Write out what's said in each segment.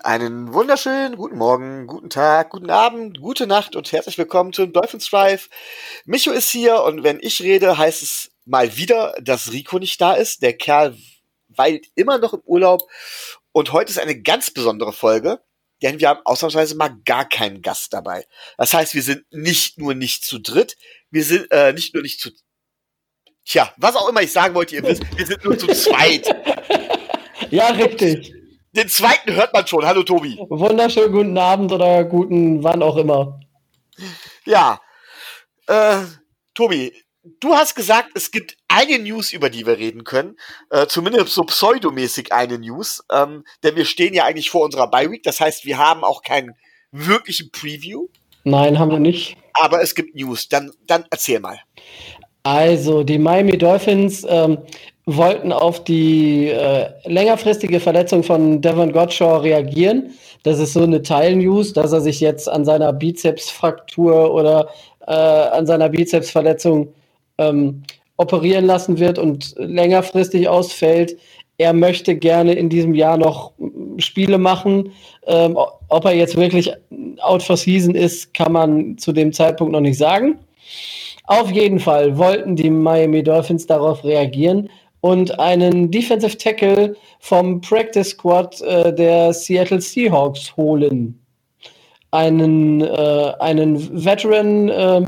Einen wunderschönen guten Morgen, guten Tag, guten Abend, gute Nacht und herzlich willkommen zu Dolphins Drive. Micho ist hier und wenn ich rede, heißt es mal wieder, dass Rico nicht da ist. Der Kerl weilt immer noch im Urlaub und heute ist eine ganz besondere Folge, denn wir haben ausnahmsweise mal gar keinen Gast dabei. Das heißt, wir sind nicht nur nicht zu dritt, wir sind äh, nicht nur nicht zu Tja, was auch immer ich sagen wollte, ihr wisst, wir sind nur zu zweit. Ja, richtig. Den zweiten hört man schon. Hallo Tobi. Wunderschönen guten Abend oder guten wann auch immer. Ja. Äh, Tobi, du hast gesagt, es gibt eine News, über die wir reden können. Äh, zumindest so pseudomäßig eine News. Ähm, denn wir stehen ja eigentlich vor unserer Bye Week. Das heißt, wir haben auch keinen wirklichen Preview. Nein, haben wir nicht. Aber es gibt News. Dann, dann erzähl mal. Also, die Miami Dolphins ähm, wollten auf die äh, längerfristige Verletzung von Devon Gottschall reagieren. Das ist so eine Teilnews, dass er sich jetzt an seiner Bizepsfraktur oder äh, an seiner Bizepsverletzung ähm, operieren lassen wird und längerfristig ausfällt. Er möchte gerne in diesem Jahr noch Spiele machen. Ähm, ob er jetzt wirklich out for season ist, kann man zu dem Zeitpunkt noch nicht sagen. Auf jeden Fall wollten die Miami Dolphins darauf reagieren und einen Defensive Tackle vom Practice Squad äh, der Seattle Seahawks holen. Einen, äh, einen Veteran, äh,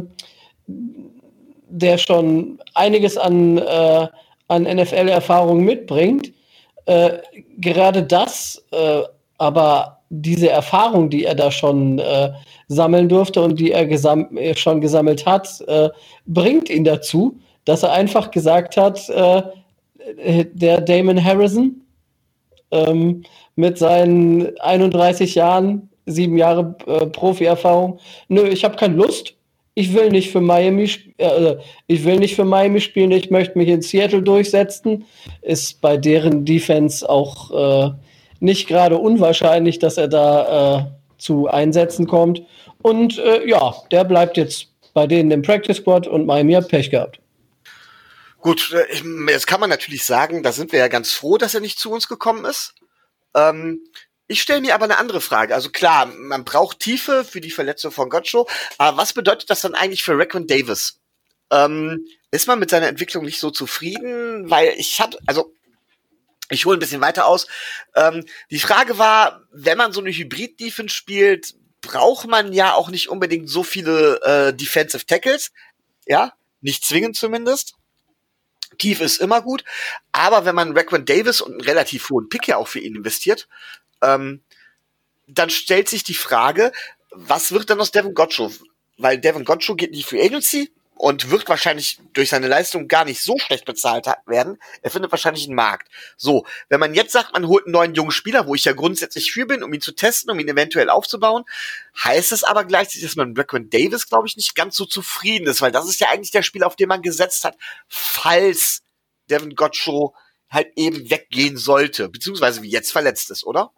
der schon einiges an, äh, an NFL-Erfahrung mitbringt. Äh, gerade das, äh, aber diese Erfahrung, die er da schon sammeln durfte und die er gesam schon gesammelt hat, bringt ihn dazu, dass er einfach gesagt hat, der Damon Harrison ähm, mit seinen 31 Jahren, sieben Jahre äh, Profi-Erfahrung. Nö, ich habe keine Lust. Ich will nicht für Miami, äh, ich will nicht für Miami spielen. Ich möchte mich in Seattle durchsetzen. Ist bei deren Defense auch äh, nicht gerade unwahrscheinlich, dass er da äh, zu Einsätzen kommt. Und äh, ja, der bleibt jetzt bei denen im Practice Squad und Miami hat Pech gehabt. Gut, äh, jetzt kann man natürlich sagen, da sind wir ja ganz froh, dass er nicht zu uns gekommen ist. Ähm, ich stelle mir aber eine andere Frage. Also klar, man braucht Tiefe für die Verletzung von Gotcho, aber was bedeutet das dann eigentlich für Raquan Davis? Ähm, ist man mit seiner Entwicklung nicht so zufrieden? Weil ich habe, also ich hole ein bisschen weiter aus. Ähm, die Frage war, wenn man so eine Hybrid-Defense spielt, braucht man ja auch nicht unbedingt so viele äh, Defensive Tackles. Ja, nicht zwingend zumindest. Tief ist immer gut, aber wenn man Raquan Davis und einen relativ hohen Pick ja auch für ihn investiert, ähm, dann stellt sich die Frage, was wird dann aus Devin Gottschall? Weil Devin Gottschall geht in die Free Agency, und wird wahrscheinlich durch seine Leistung gar nicht so schlecht bezahlt werden. Er findet wahrscheinlich einen Markt. So, wenn man jetzt sagt, man holt einen neuen jungen Spieler, wo ich ja grundsätzlich für bin, um ihn zu testen, um ihn eventuell aufzubauen, heißt es aber gleichzeitig, dass man mit Raquan Davis, glaube ich, nicht ganz so zufrieden ist, weil das ist ja eigentlich der Spieler, auf den man gesetzt hat, falls Devin Gottschall halt eben weggehen sollte, beziehungsweise wie jetzt verletzt ist, oder?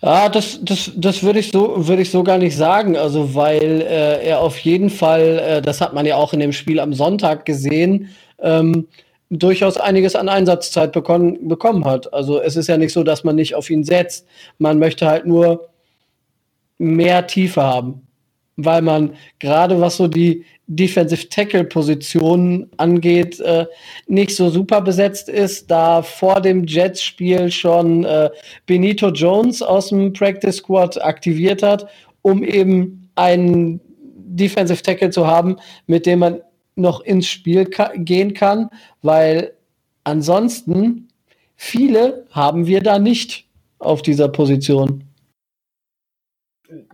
Ja, das, das, das würde ich so, würde ich so gar nicht sagen. Also, weil äh, er auf jeden Fall, äh, das hat man ja auch in dem Spiel am Sonntag gesehen, ähm, durchaus einiges an Einsatzzeit bekommen, bekommen hat. Also es ist ja nicht so, dass man nicht auf ihn setzt. Man möchte halt nur mehr Tiefe haben weil man gerade was so die Defensive Tackle Positionen angeht, äh, nicht so super besetzt ist, da vor dem Jets Spiel schon äh, Benito Jones aus dem Practice Squad aktiviert hat, um eben einen Defensive Tackle zu haben, mit dem man noch ins Spiel ka gehen kann, weil ansonsten viele haben wir da nicht auf dieser Position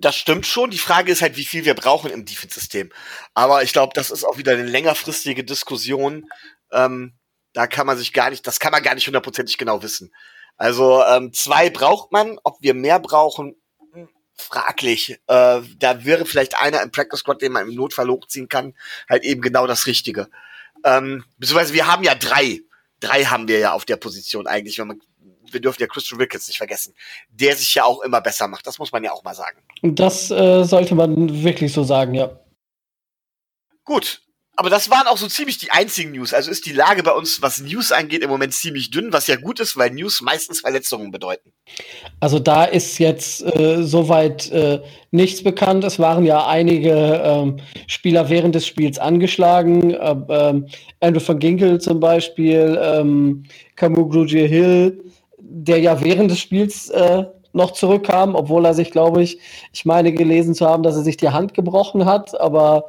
das stimmt schon. Die Frage ist halt, wie viel wir brauchen im Defense-System. Aber ich glaube, das ist auch wieder eine längerfristige Diskussion. Ähm, da kann man sich gar nicht, das kann man gar nicht hundertprozentig genau wissen. Also ähm, zwei braucht man, ob wir mehr brauchen, hm, fraglich. Äh, da wäre vielleicht einer im Practice Squad, den man im Notfall hochziehen kann, halt eben genau das Richtige. Ähm, beziehungsweise wir haben ja drei. Drei haben wir ja auf der Position eigentlich, wenn man wir dürfen ja Christian Wilkins nicht vergessen, der sich ja auch immer besser macht. Das muss man ja auch mal sagen. Das äh, sollte man wirklich so sagen, ja. Gut. aber das waren auch so ziemlich die einzigen News. Also ist die Lage bei uns, was News angeht, im Moment ziemlich dünn, was ja gut ist, weil News meistens Verletzungen bedeuten. Also da ist jetzt äh, soweit äh, nichts bekannt. Es waren ja einige ähm, Spieler während des Spiels angeschlagen. Äh, ähm, Andrew van Ginkel zum Beispiel, ähm, Camus Grugier Hill, der ja während des Spiels äh, noch zurückkam, obwohl er sich, glaube ich, ich meine gelesen zu haben, dass er sich die Hand gebrochen hat, aber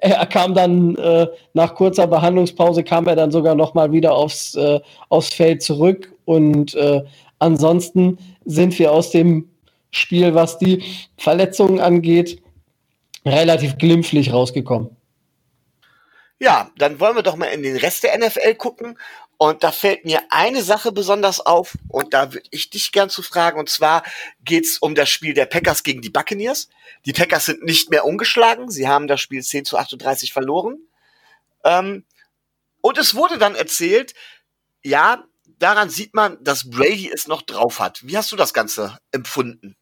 er kam dann äh, nach kurzer Behandlungspause kam er dann sogar noch mal wieder aufs, äh, aufs Feld zurück und äh, ansonsten sind wir aus dem Spiel, was die Verletzungen angeht, relativ glimpflich rausgekommen. Ja, dann wollen wir doch mal in den Rest der NFL gucken. Und da fällt mir eine Sache besonders auf, und da würde ich dich gern zu fragen, und zwar geht's um das Spiel der Packers gegen die Buccaneers. Die Packers sind nicht mehr ungeschlagen, sie haben das Spiel 10 zu 38 verloren. Ähm, und es wurde dann erzählt, ja, daran sieht man, dass Brady es noch drauf hat. Wie hast du das Ganze empfunden?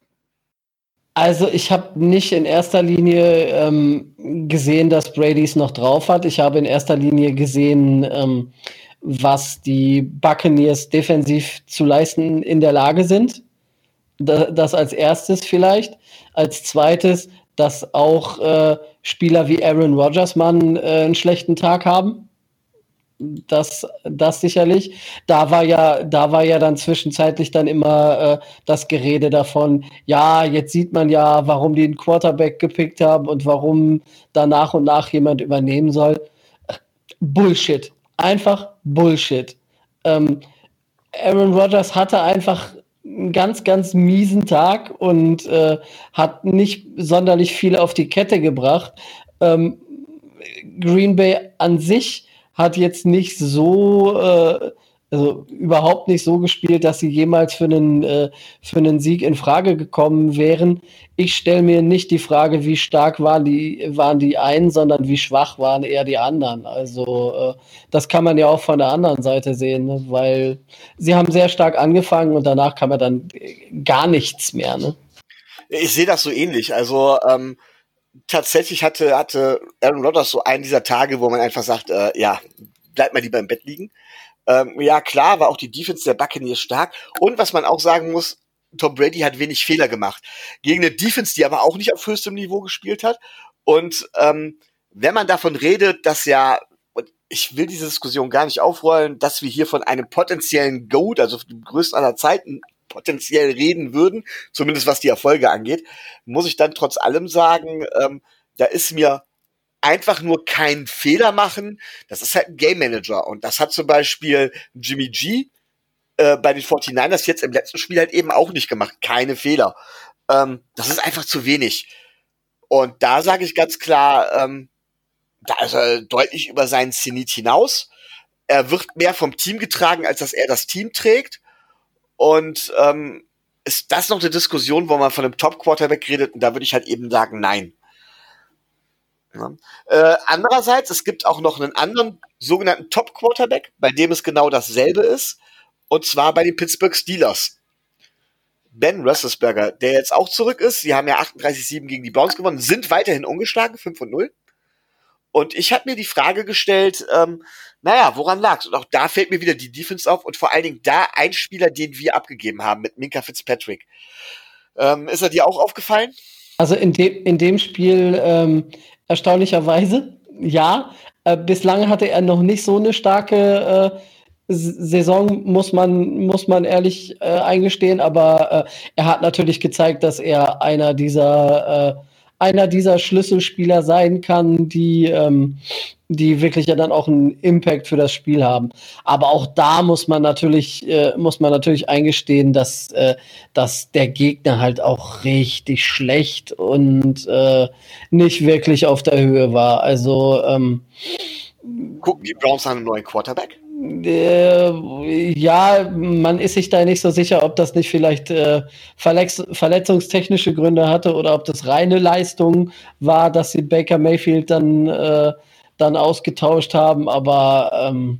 Also ich habe nicht in erster Linie ähm, gesehen, dass Brady es noch drauf hat. Ich habe in erster Linie gesehen, ähm, was die Buccaneers defensiv zu leisten in der Lage sind. Das als erstes vielleicht. Als zweites, dass auch äh, Spieler wie Aaron Rodgers mal äh, einen schlechten Tag haben. Das, das sicherlich. Da war ja, da war ja dann zwischenzeitlich dann immer äh, das Gerede davon, ja, jetzt sieht man ja, warum die einen Quarterback gepickt haben und warum da nach und nach jemand übernehmen soll. Bullshit einfach Bullshit. Ähm, Aaron Rodgers hatte einfach einen ganz, ganz miesen Tag und äh, hat nicht sonderlich viel auf die Kette gebracht. Ähm, Green Bay an sich hat jetzt nicht so äh, also überhaupt nicht so gespielt, dass sie jemals für einen, äh, für einen Sieg in Frage gekommen wären. Ich stelle mir nicht die Frage, wie stark waren die, waren die einen, sondern wie schwach waren eher die anderen. Also äh, das kann man ja auch von der anderen Seite sehen, ne? weil sie haben sehr stark angefangen und danach kam er dann gar nichts mehr. Ne? Ich sehe das so ähnlich. Also ähm, tatsächlich hatte, hatte Aaron Rodgers so einen dieser Tage, wo man einfach sagt, äh, ja, bleibt mal lieber im Bett liegen. Ähm, ja, klar, war auch die Defense der Buccaneers stark. Und was man auch sagen muss, Tom Brady hat wenig Fehler gemacht. Gegen eine Defense, die aber auch nicht auf höchstem Niveau gespielt hat. Und ähm, wenn man davon redet, dass ja, und ich will diese Diskussion gar nicht aufrollen, dass wir hier von einem potenziellen Goat, also dem größten aller Zeiten, potenziell reden würden, zumindest was die Erfolge angeht, muss ich dann trotz allem sagen, ähm, da ist mir einfach nur keinen Fehler machen. Das ist halt ein Game Manager. Und das hat zum Beispiel Jimmy G äh, bei den 49ers jetzt im letzten Spiel halt eben auch nicht gemacht. Keine Fehler. Ähm, das ist einfach zu wenig. Und da sage ich ganz klar, ähm, da ist er deutlich über seinen Zenit hinaus. Er wird mehr vom Team getragen, als dass er das Team trägt. Und ähm, ist das noch eine Diskussion, wo man von einem Top-Quarterback redet? Und da würde ich halt eben sagen, nein. Ja. Äh, andererseits, es gibt auch noch einen anderen sogenannten Top-Quarterback, bei dem es genau dasselbe ist, und zwar bei den Pittsburgh Steelers. Ben Roethlisberger, der jetzt auch zurück ist. Sie haben ja 38-7 gegen die Browns gewonnen, sind weiterhin ungeschlagen, 5 und 0. Und ich habe mir die Frage gestellt, ähm, naja, woran lag's? Und auch da fällt mir wieder die Defense auf und vor allen Dingen da ein Spieler, den wir abgegeben haben mit Minka Fitzpatrick. Ähm, ist er dir auch aufgefallen? Also in dem, in dem Spiel ähm, erstaunlicherweise, ja. Äh, bislang hatte er noch nicht so eine starke äh, Saison, muss man, muss man ehrlich äh, eingestehen, aber äh, er hat natürlich gezeigt, dass er einer dieser, äh, einer dieser Schlüsselspieler sein kann, die, ähm, die wirklich ja dann auch einen Impact für das Spiel haben. Aber auch da muss man natürlich, äh, muss man natürlich eingestehen, dass, äh, dass der Gegner halt auch richtig schlecht und äh, nicht wirklich auf der Höhe war. Also ähm, gucken die Browns an einen neuen Quarterback? Äh, ja, man ist sich da nicht so sicher, ob das nicht vielleicht äh, verletz verletzungstechnische Gründe hatte oder ob das reine Leistung war, dass sie Baker Mayfield dann äh, dann ausgetauscht haben, aber ähm,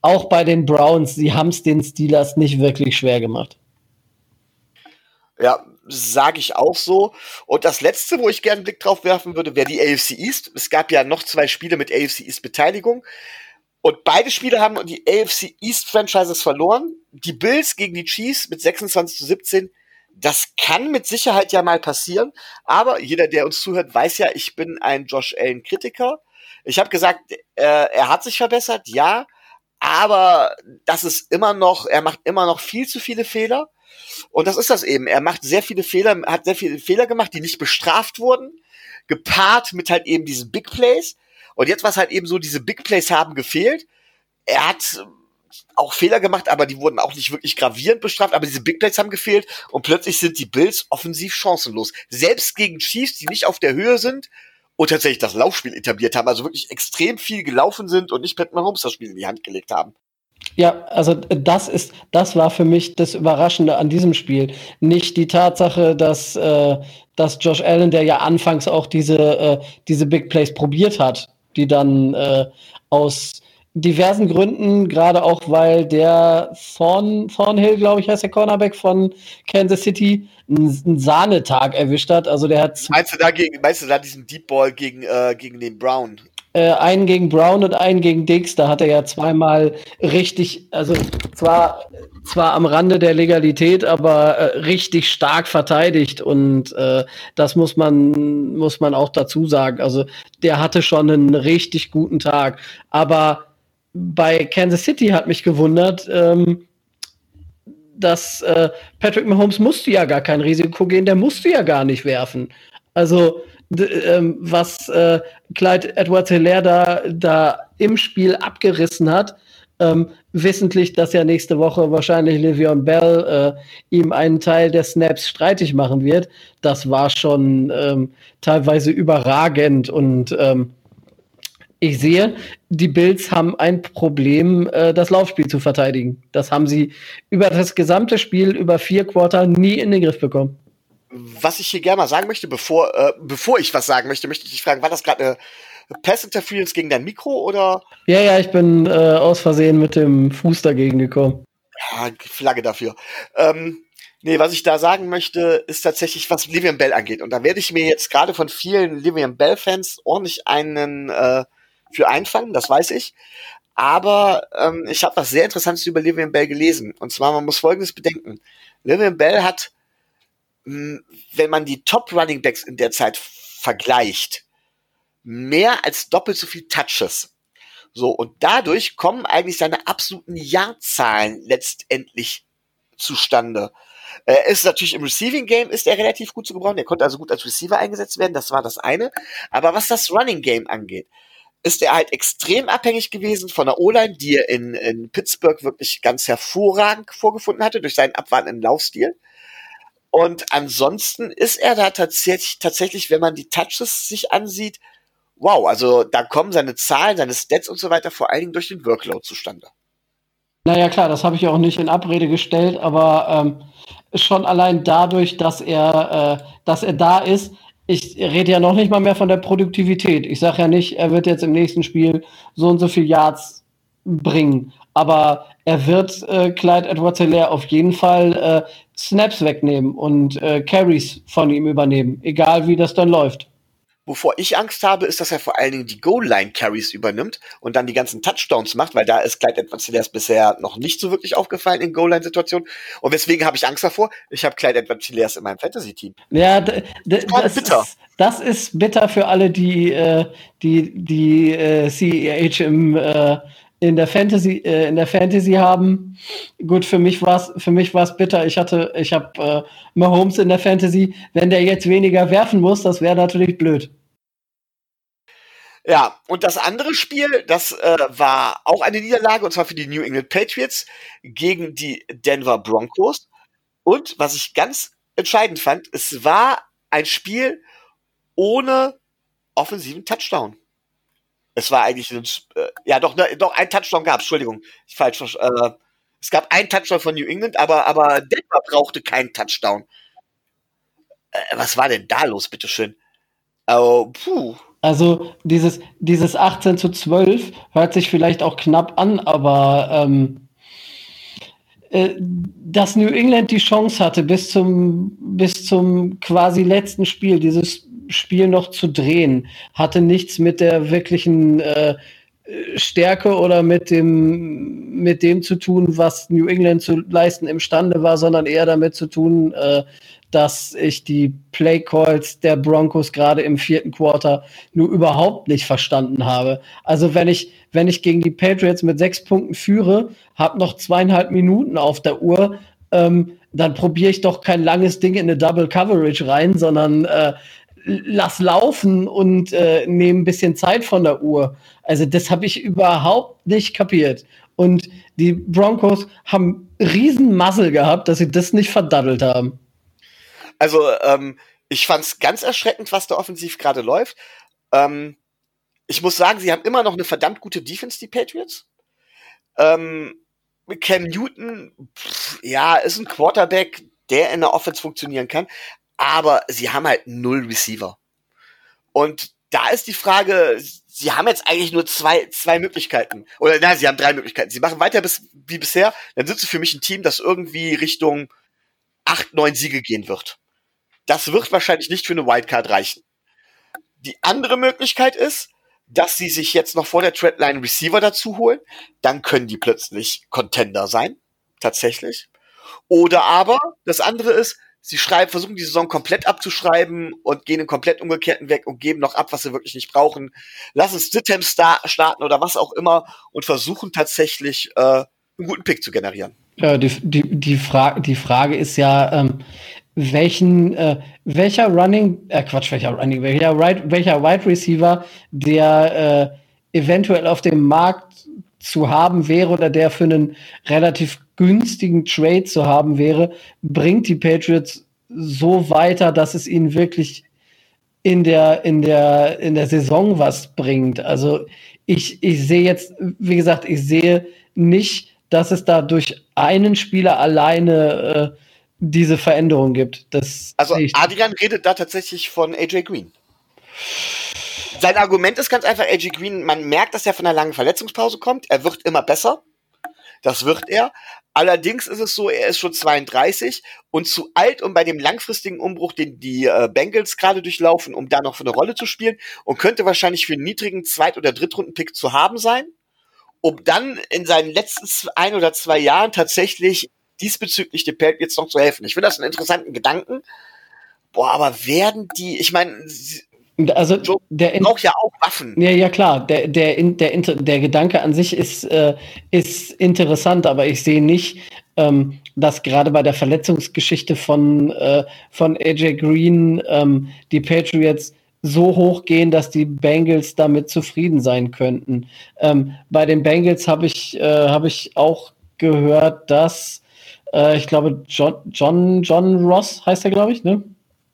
auch bei den Browns, sie haben es den Steelers nicht wirklich schwer gemacht. Ja, sage ich auch so. Und das letzte, wo ich gerne einen Blick drauf werfen würde, wäre die AFC East. Es gab ja noch zwei Spiele mit AFC East Beteiligung. Und beide Spiele haben die AFC East Franchises verloren. Die Bills gegen die Chiefs mit 26 zu 17. Das kann mit Sicherheit ja mal passieren. Aber jeder, der uns zuhört, weiß ja, ich bin ein Josh Allen Kritiker. Ich habe gesagt, äh, er hat sich verbessert, ja. Aber das ist immer noch, er macht immer noch viel zu viele Fehler. Und das ist das eben. Er macht sehr viele Fehler, hat sehr viele Fehler gemacht, die nicht bestraft wurden, gepaart mit halt eben diesen Big Plays. Und jetzt war es halt eben so, diese Big Plays haben gefehlt. Er hat auch Fehler gemacht, aber die wurden auch nicht wirklich gravierend bestraft, aber diese Big Plays haben gefehlt und plötzlich sind die Bills offensiv chancenlos. Selbst gegen Chiefs, die nicht auf der Höhe sind und tatsächlich das Laufspiel etabliert haben, also wirklich extrem viel gelaufen sind und nicht Pat Mahomes das Spiel in die Hand gelegt haben. Ja, also das ist, das war für mich das Überraschende an diesem Spiel. Nicht die Tatsache, dass, äh, dass Josh Allen, der ja anfangs auch diese, äh, diese Big Plays probiert hat, die dann äh, aus diversen Gründen, gerade auch weil der Thorn, Thornhill, glaube ich, heißt der Cornerback von Kansas City, einen Sahnetag erwischt hat. Also der hat. Meinst du da gegen, meinst du da diesen Deep Ball gegen, äh, gegen den Brown? Äh, einen gegen Brown und einen gegen Dix. Da hat er ja zweimal richtig, also zwar, zwar am Rande der Legalität, aber äh, richtig stark verteidigt. Und äh, das muss man, muss man auch dazu sagen. Also der hatte schon einen richtig guten Tag. Aber bei Kansas City hat mich gewundert, ähm, dass äh, Patrick Mahomes musste ja gar kein Risiko gehen, der musste ja gar nicht werfen. Also ähm, was äh, Clyde Edwards Hilaire da, da im Spiel abgerissen hat, ähm, wissentlich, dass ja nächste Woche wahrscheinlich Le'Veon Bell äh, ihm einen Teil der Snaps streitig machen wird, das war schon ähm, teilweise überragend und ähm, ich sehe, die Bills haben ein Problem, äh, das Laufspiel zu verteidigen. Das haben sie über das gesamte Spiel, über vier Quarter nie in den Griff bekommen. Was ich hier gerne mal sagen möchte, bevor, äh, bevor ich was sagen möchte, möchte ich dich fragen, war das gerade eine Pass Interference gegen dein Mikro oder? Ja, ja, ich bin äh, aus Versehen mit dem Fuß dagegen gekommen. Ja, Flagge dafür. Ähm, nee, was ich da sagen möchte, ist tatsächlich, was Livian Bell angeht. Und da werde ich mir jetzt gerade von vielen Livian Bell-Fans ordentlich einen äh, für einfangen, das weiß ich. Aber ähm, ich habe was sehr Interessantes über Livian Bell gelesen. Und zwar, man muss Folgendes bedenken. Livian Bell hat, mh, wenn man die Top Running Backs in der Zeit vergleicht, mehr als doppelt so viel Touches. So, und dadurch kommen eigentlich seine absoluten Jahrzahlen letztendlich zustande. Er ist natürlich im Receiving Game ist er relativ gut zu gebrauchen. Er konnte also gut als Receiver eingesetzt werden. Das war das eine. Aber was das Running Game angeht, ist er halt extrem abhängig gewesen von der O-Line, die er in, in Pittsburgh wirklich ganz hervorragend vorgefunden hatte durch seinen abwartenden Laufstil. Und ansonsten ist er da tatsächlich, tatsächlich, wenn man die Touches sich ansieht, wow, also da kommen seine Zahlen, seine Stats und so weiter vor allen Dingen durch den Workload zustande. Naja, klar, das habe ich auch nicht in Abrede gestellt, aber ähm, schon allein dadurch, dass er, äh, dass er da ist, ich rede ja noch nicht mal mehr von der Produktivität. Ich sage ja nicht, er wird jetzt im nächsten Spiel so und so viel Yards bringen. Aber er wird äh, Clyde Edwards Hilaire auf jeden Fall äh, Snaps wegnehmen und äh, Carries von ihm übernehmen, egal wie das dann läuft. Wovor ich Angst habe, ist, dass er vor allen Dingen die Goal-Line-Carries übernimmt und dann die ganzen Touchdowns macht, weil da ist Clyde Edwards Hilaire bisher noch nicht so wirklich aufgefallen in Goal-Line-Situationen. Und weswegen habe ich Angst davor? Ich habe Clyde Edwards Hilaire in meinem Fantasy-Team. Ja, das, das, bitter. Ist, das ist bitter für alle, die äh, die, die äh, CEH im äh, in der Fantasy äh, in der Fantasy haben. Gut, für mich war es für mich war es bitter. Ich hatte ich habe äh, Mahomes in der Fantasy. Wenn der jetzt weniger werfen muss, das wäre natürlich blöd. Ja, und das andere Spiel, das äh, war auch eine Niederlage, und zwar für die New England Patriots gegen die Denver Broncos. Und was ich ganz entscheidend fand, es war ein Spiel ohne offensiven Touchdown. Es war eigentlich ein, äh, ja doch, ne, doch ein Touchdown gab Entschuldigung, ich falsch. Äh, es gab einen Touchdown von New England, aber aber Denver brauchte keinen Touchdown. Äh, was war denn da los, bitteschön? Oh, puh. Also dieses, dieses 18 zu 12 hört sich vielleicht auch knapp an, aber ähm, äh, dass New England die Chance hatte, bis zum, bis zum quasi letzten Spiel dieses Spiel noch zu drehen, hatte nichts mit der wirklichen äh, Stärke oder mit dem, mit dem zu tun, was New England zu leisten imstande war, sondern eher damit zu tun, äh, dass ich die Play Calls der Broncos gerade im vierten Quarter nur überhaupt nicht verstanden habe. Also wenn ich, wenn ich gegen die Patriots mit sechs Punkten führe, habe noch zweieinhalb Minuten auf der Uhr, ähm, dann probiere ich doch kein langes Ding in eine Double Coverage rein, sondern äh, lass laufen und äh, nehme ein bisschen Zeit von der Uhr. Also das habe ich überhaupt nicht kapiert. Und die Broncos haben riesen Muzzle gehabt, dass sie das nicht verdaddelt haben. Also ähm, ich fand es ganz erschreckend, was da offensiv gerade läuft. Ähm, ich muss sagen, sie haben immer noch eine verdammt gute Defense, die Patriots. Ähm, Cam Newton, pff, ja, ist ein Quarterback, der in der Offense funktionieren kann aber sie haben halt null Receiver. Und da ist die Frage, sie haben jetzt eigentlich nur zwei, zwei Möglichkeiten. Oder nein, sie haben drei Möglichkeiten. Sie machen weiter bis, wie bisher, dann sind sie für mich ein Team, das irgendwie Richtung acht, neun Siege gehen wird. Das wird wahrscheinlich nicht für eine Wildcard reichen. Die andere Möglichkeit ist, dass sie sich jetzt noch vor der Threadline Receiver dazu holen. Dann können die plötzlich Contender sein. Tatsächlich. Oder aber, das andere ist, sie schreiben, versuchen die Saison komplett abzuschreiben und gehen in komplett umgekehrten Weg und geben noch ab, was sie wirklich nicht brauchen. Lassen Stidham star starten oder was auch immer und versuchen tatsächlich äh, einen guten Pick zu generieren. Ja, die, die, die, Fra die Frage ist ja, ähm, welchen, äh, welcher Running, äh, Quatsch, welcher Running, welcher, right, welcher Wide Receiver, der äh, eventuell auf dem Markt zu haben wäre oder der für einen relativ günstigen Trade zu haben wäre, bringt die Patriots so weiter, dass es ihnen wirklich in der, in der, in der Saison was bringt. Also ich, ich sehe jetzt, wie gesagt, ich sehe nicht, dass es da durch einen Spieler alleine äh, diese Veränderung gibt. Das also Adrian redet da tatsächlich von AJ Green. Sein Argument ist ganz einfach, AJ Green, man merkt, dass er von einer langen Verletzungspause kommt. Er wird immer besser. Das wird er. Allerdings ist es so, er ist schon 32 und zu alt, um bei dem langfristigen Umbruch, den die äh, Bengals gerade durchlaufen, um da noch für eine Rolle zu spielen und könnte wahrscheinlich für einen niedrigen Zweit- oder Drittrunden-Pick zu haben sein, um dann in seinen letzten ein oder zwei Jahren tatsächlich diesbezüglich dem jetzt noch zu helfen. Ich finde das einen interessanten Gedanken. Boah, aber werden die, ich meine, also der braucht ja auch Waffen. Ja, ja klar. Der, der, der, der Gedanke an sich ist, äh, ist interessant, aber ich sehe nicht, ähm, dass gerade bei der Verletzungsgeschichte von, äh, von AJ Green ähm, die Patriots so hoch gehen, dass die Bengals damit zufrieden sein könnten. Ähm, bei den Bengals habe ich, äh, hab ich auch gehört, dass äh, ich glaube, John, John, John Ross heißt er, glaube ich, ne?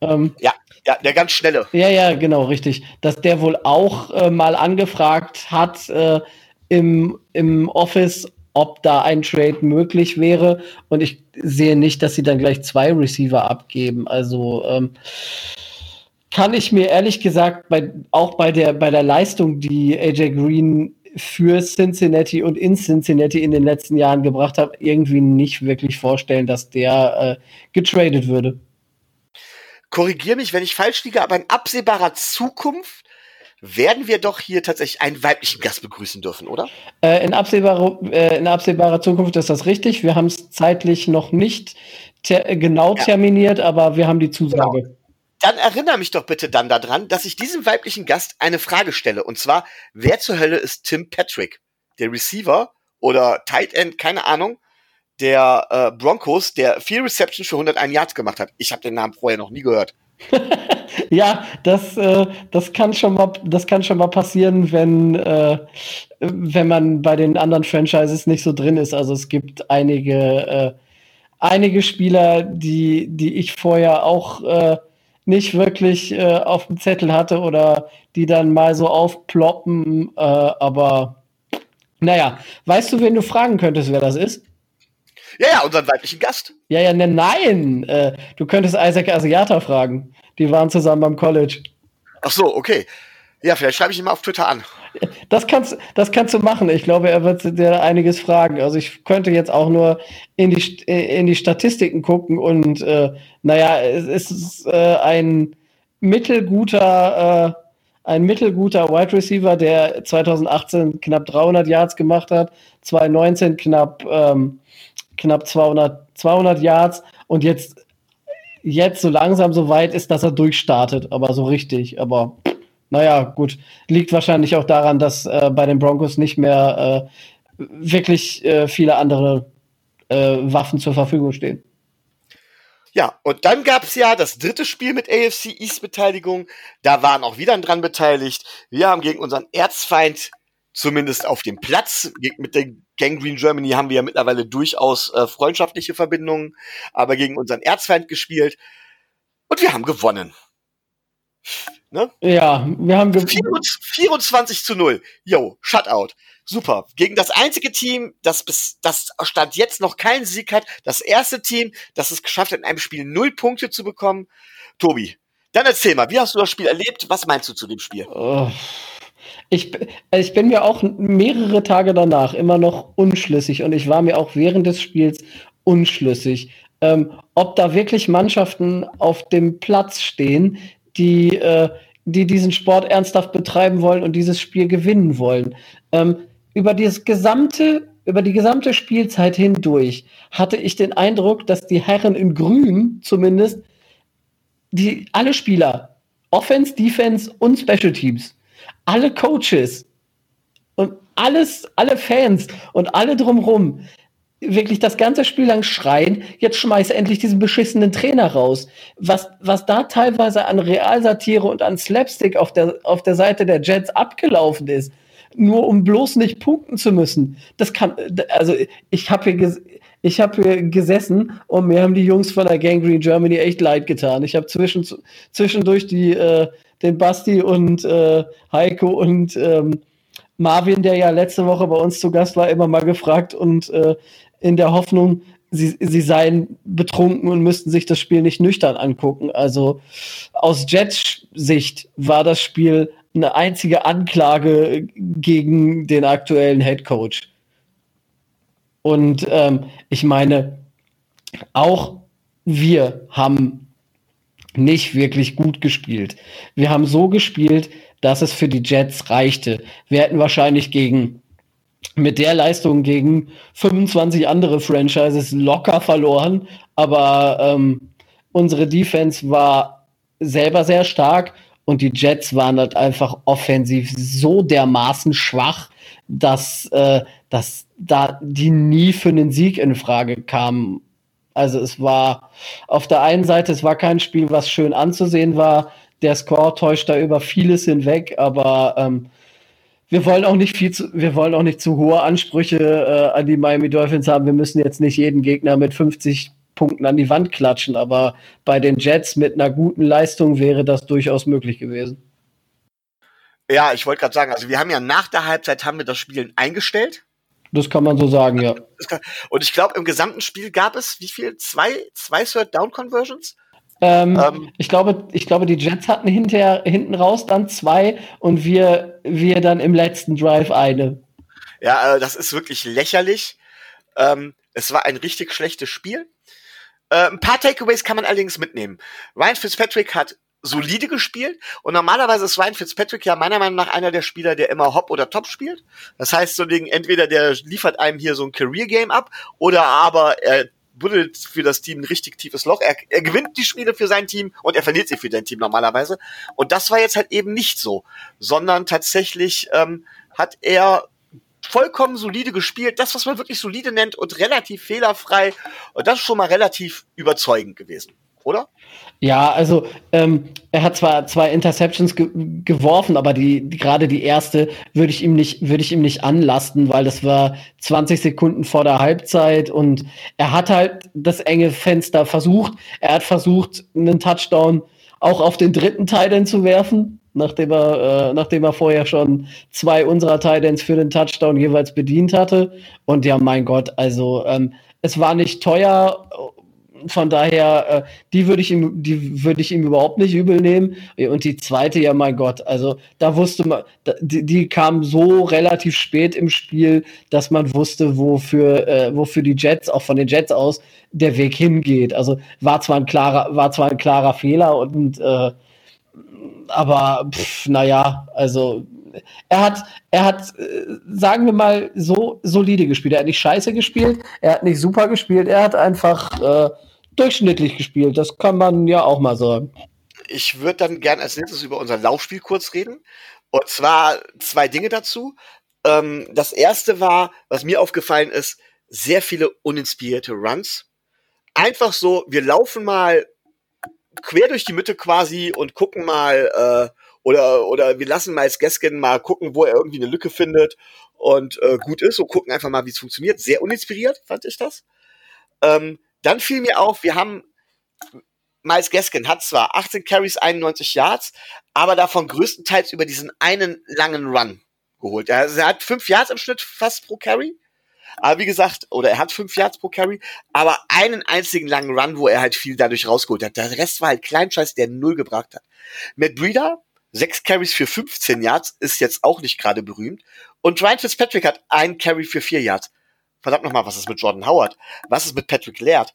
Ähm, ja. Ja, der ganz schnelle. Ja, ja, genau, richtig. Dass der wohl auch äh, mal angefragt hat äh, im, im Office, ob da ein Trade möglich wäre. Und ich sehe nicht, dass sie dann gleich zwei Receiver abgeben. Also ähm, kann ich mir ehrlich gesagt bei, auch bei der, bei der Leistung, die AJ Green für Cincinnati und in Cincinnati in den letzten Jahren gebracht hat, irgendwie nicht wirklich vorstellen, dass der äh, getradet würde korrigiere mich, wenn ich falsch liege, aber in absehbarer Zukunft werden wir doch hier tatsächlich einen weiblichen Gast begrüßen dürfen, oder? Äh, in, absehbarer, äh, in absehbarer Zukunft ist das richtig. Wir haben es zeitlich noch nicht ter genau ja. terminiert, aber wir haben die Zusage. Genau. Dann erinnere mich doch bitte dann daran, dass ich diesem weiblichen Gast eine Frage stelle. Und zwar, wer zur Hölle ist Tim Patrick? Der Receiver oder Tight End, keine Ahnung, der äh, Broncos, der vier Reception für 101 Yards gemacht hat. Ich habe den Namen vorher noch nie gehört. ja, das, äh, das kann schon mal, das kann schon mal passieren, wenn, äh, wenn man bei den anderen Franchises nicht so drin ist. Also es gibt einige, äh, einige Spieler, die, die ich vorher auch äh, nicht wirklich äh, auf dem Zettel hatte oder die dann mal so aufploppen. Äh, aber naja, weißt du, wen du fragen könntest, wer das ist? Ja, ja, unseren weiblichen Gast. Ja, ja, ne, nein. Äh, du könntest Isaac Asiata fragen. Die waren zusammen beim College. Ach so, okay. Ja, vielleicht schreibe ich ihn mal auf Twitter an. Das kannst, das kannst du machen. Ich glaube, er wird dir einiges fragen. Also ich könnte jetzt auch nur in die, in die Statistiken gucken und äh, naja, es ist äh, ein mittelguter, äh, ein mittelguter Wide Receiver, der 2018 knapp 300 Yards gemacht hat, 2019 knapp, ähm, knapp 200, 200 Yards und jetzt, jetzt so langsam so weit ist, dass er durchstartet, aber so richtig, aber naja, gut. Liegt wahrscheinlich auch daran, dass äh, bei den Broncos nicht mehr äh, wirklich äh, viele andere äh, Waffen zur Verfügung stehen. Ja, und dann gab es ja das dritte Spiel mit AFC East Beteiligung. Da waren auch wieder dran beteiligt. Wir haben gegen unseren Erzfeind zumindest auf dem Platz. Mit der Gang Green Germany haben wir ja mittlerweile durchaus äh, freundschaftliche Verbindungen, aber gegen unseren Erzfeind gespielt. Und wir haben gewonnen. Ne? Ja, wir haben 24 zu 0. Yo, Shutout. Super. Gegen das einzige Team, das bis das Stand jetzt noch keinen Sieg hat, das erste Team, das es geschafft hat, in einem Spiel null Punkte zu bekommen. Tobi, dann erzähl mal, wie hast du das Spiel erlebt? Was meinst du zu dem Spiel? Oh. Ich, ich bin mir auch mehrere Tage danach immer noch unschlüssig und ich war mir auch während des Spiels unschlüssig, ähm, ob da wirklich Mannschaften auf dem Platz stehen, die, äh, die diesen Sport ernsthaft betreiben wollen und dieses Spiel gewinnen wollen. Ähm, über dieses gesamte, über die gesamte Spielzeit hindurch hatte ich den Eindruck, dass die Herren in Grün zumindest, die alle Spieler, Offense, Defense und Special Teams, alle Coaches und alles, alle Fans und alle drumrum wirklich das ganze Spiel lang schreien, jetzt schmeiß endlich diesen beschissenen Trainer raus. Was, was da teilweise an Realsatire und an Slapstick auf der, auf der Seite der Jets abgelaufen ist, nur um bloß nicht punkten zu müssen. Das kann, also ich habe hier, ich habe hier gesessen und mir haben die Jungs von der Gang Green Germany echt leid getan. Ich habe zwischen, zwischendurch die, äh, den Basti und äh, Heiko und ähm, Marvin, der ja letzte Woche bei uns zu Gast war, immer mal gefragt und äh, in der Hoffnung, sie, sie seien betrunken und müssten sich das Spiel nicht nüchtern angucken. Also aus Jets Sicht war das Spiel eine einzige Anklage gegen den aktuellen Head Coach. Und ähm, ich meine, auch wir haben nicht wirklich gut gespielt. Wir haben so gespielt, dass es für die Jets reichte. Wir hätten wahrscheinlich gegen mit der Leistung gegen 25 andere Franchises locker verloren, aber ähm, unsere Defense war selber sehr stark und die Jets waren halt einfach offensiv so dermaßen schwach, dass, äh, dass da die nie für einen Sieg in Frage kamen. Also es war auf der einen Seite, es war kein Spiel, was schön anzusehen war. Der Score täuscht da über vieles hinweg, aber ähm, wir wollen auch nicht viel zu, wir wollen auch nicht zu hohe Ansprüche äh, an die Miami Dolphins haben. Wir müssen jetzt nicht jeden Gegner mit 50 Punkten an die Wand klatschen, aber bei den Jets mit einer guten Leistung wäre das durchaus möglich gewesen. Ja, ich wollte gerade sagen, also wir haben ja nach der Halbzeit haben wir das Spiel eingestellt. Das kann man so sagen, ja. Und ich glaube, im gesamten Spiel gab es wie viel? Zwei, zwei Third Down Conversions? Ähm, ähm, ich, glaube, ich glaube, die Jets hatten hinterher, hinten raus dann zwei und wir, wir dann im letzten Drive eine. Ja, äh, das ist wirklich lächerlich. Ähm, es war ein richtig schlechtes Spiel. Äh, ein paar Takeaways kann man allerdings mitnehmen. Ryan Fitzpatrick hat solide gespielt und normalerweise ist Ryan Fitzpatrick ja meiner Meinung nach einer der Spieler, der immer Hop oder Top spielt. Das heißt, so Ding, entweder der liefert einem hier so ein Career Game ab oder aber er buddelt für das Team ein richtig tiefes Loch. Er, er gewinnt die Spiele für sein Team und er verliert sie für sein Team normalerweise. Und das war jetzt halt eben nicht so, sondern tatsächlich ähm, hat er vollkommen solide gespielt, das, was man wirklich solide nennt und relativ fehlerfrei. Und das ist schon mal relativ überzeugend gewesen oder? Ja, also ähm, er hat zwar zwei Interceptions ge geworfen, aber die, die gerade die erste würde ich ihm nicht ich ihm nicht anlasten, weil das war 20 Sekunden vor der Halbzeit und er hat halt das enge Fenster versucht. Er hat versucht, einen Touchdown auch auf den dritten Titan zu werfen, nachdem er äh, nachdem er vorher schon zwei unserer Titans für den Touchdown jeweils bedient hatte. Und ja, mein Gott, also ähm, es war nicht teuer von daher, äh, die würde ich ihm, die würde ich ihm überhaupt nicht übel nehmen. Und die zweite, ja, mein Gott, also da wusste man, die, die kam so relativ spät im Spiel, dass man wusste, wofür, äh, wofür die Jets, auch von den Jets aus, der Weg hingeht. Also war zwar ein klarer, war zwar ein klarer Fehler und äh, aber pff, naja, also er hat, er hat, äh, sagen wir mal, so solide gespielt. Er hat nicht scheiße gespielt, er hat nicht super gespielt, er hat einfach äh, durchschnittlich gespielt. Das kann man ja auch mal sagen. Ich würde dann gern als nächstes über unser Laufspiel kurz reden. Und zwar zwei Dinge dazu. Ähm, das erste war, was mir aufgefallen ist, sehr viele uninspirierte Runs. Einfach so, wir laufen mal quer durch die Mitte quasi und gucken mal, äh, oder, oder wir lassen Miles Gaskin mal gucken, wo er irgendwie eine Lücke findet und äh, gut ist und gucken einfach mal, wie es funktioniert. Sehr uninspiriert, fand ich das. Ähm, dann fiel mir auf, wir haben Miles Gaskin hat zwar 18 Carries, 91 Yards, aber davon größtenteils über diesen einen langen Run geholt. Er, also er hat fünf Yards im Schnitt fast pro Carry. Aber wie gesagt, oder er hat fünf Yards pro Carry, aber einen einzigen langen Run, wo er halt viel dadurch rausgeholt hat. Der Rest war halt Kleinscheiß, der null gebracht hat. Matt Breeder Sechs Carries für 15 Yards ist jetzt auch nicht gerade berühmt. Und Ryan Fitzpatrick hat ein Carry für vier Yards. Verdammt nochmal, was ist mit Jordan Howard? Was ist mit Patrick Laird?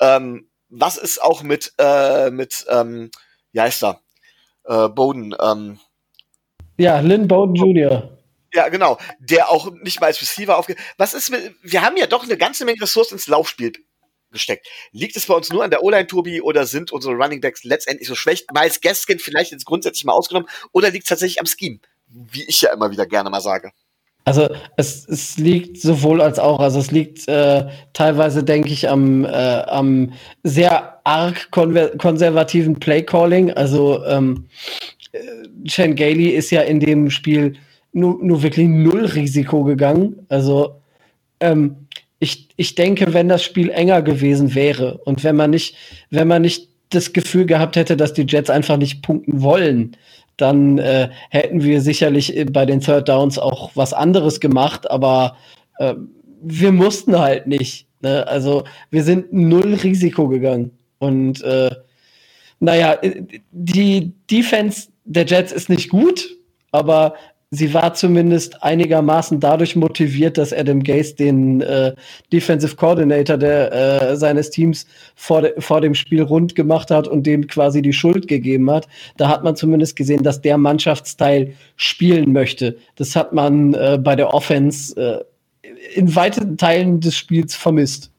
Ähm, was ist auch mit, äh, mit, ähm, wie heißt er? Äh, Bowden, ähm, Ja, Lynn Bowden Jr. Ja, genau. Der auch nicht mal als Receiver aufge... Was ist mit... Wir haben ja doch eine ganze Menge Ressourcen ins Laufspiel gesteckt. Liegt es bei uns nur an der O-Line, Tobi, oder sind unsere Running Backs letztendlich so schlecht? Miles Gaskin vielleicht jetzt grundsätzlich mal ausgenommen, oder liegt es tatsächlich am Scheme? Wie ich ja immer wieder gerne mal sage. Also es, es liegt sowohl als auch. Also es liegt äh, teilweise, denke ich, am, äh, am sehr arg konservativen Playcalling. Also ähm, äh, Shane Gailey ist ja in dem Spiel nur, nur wirklich null Risiko gegangen. Also ähm, ich, ich denke, wenn das Spiel enger gewesen wäre und wenn man nicht, wenn man nicht das Gefühl gehabt hätte, dass die Jets einfach nicht punkten wollen, dann äh, hätten wir sicherlich bei den Third Downs auch was anderes gemacht, aber äh, wir mussten halt nicht. Ne? Also wir sind null Risiko gegangen. Und äh, naja, die Defense der Jets ist nicht gut, aber sie war zumindest einigermaßen dadurch motiviert, dass Adam Gase den äh, Defensive Coordinator der, äh, seines Teams vor, de, vor dem Spiel rund gemacht hat und dem quasi die Schuld gegeben hat. Da hat man zumindest gesehen, dass der Mannschaftsteil spielen möchte. Das hat man äh, bei der Offense äh, in weiten Teilen des Spiels vermisst.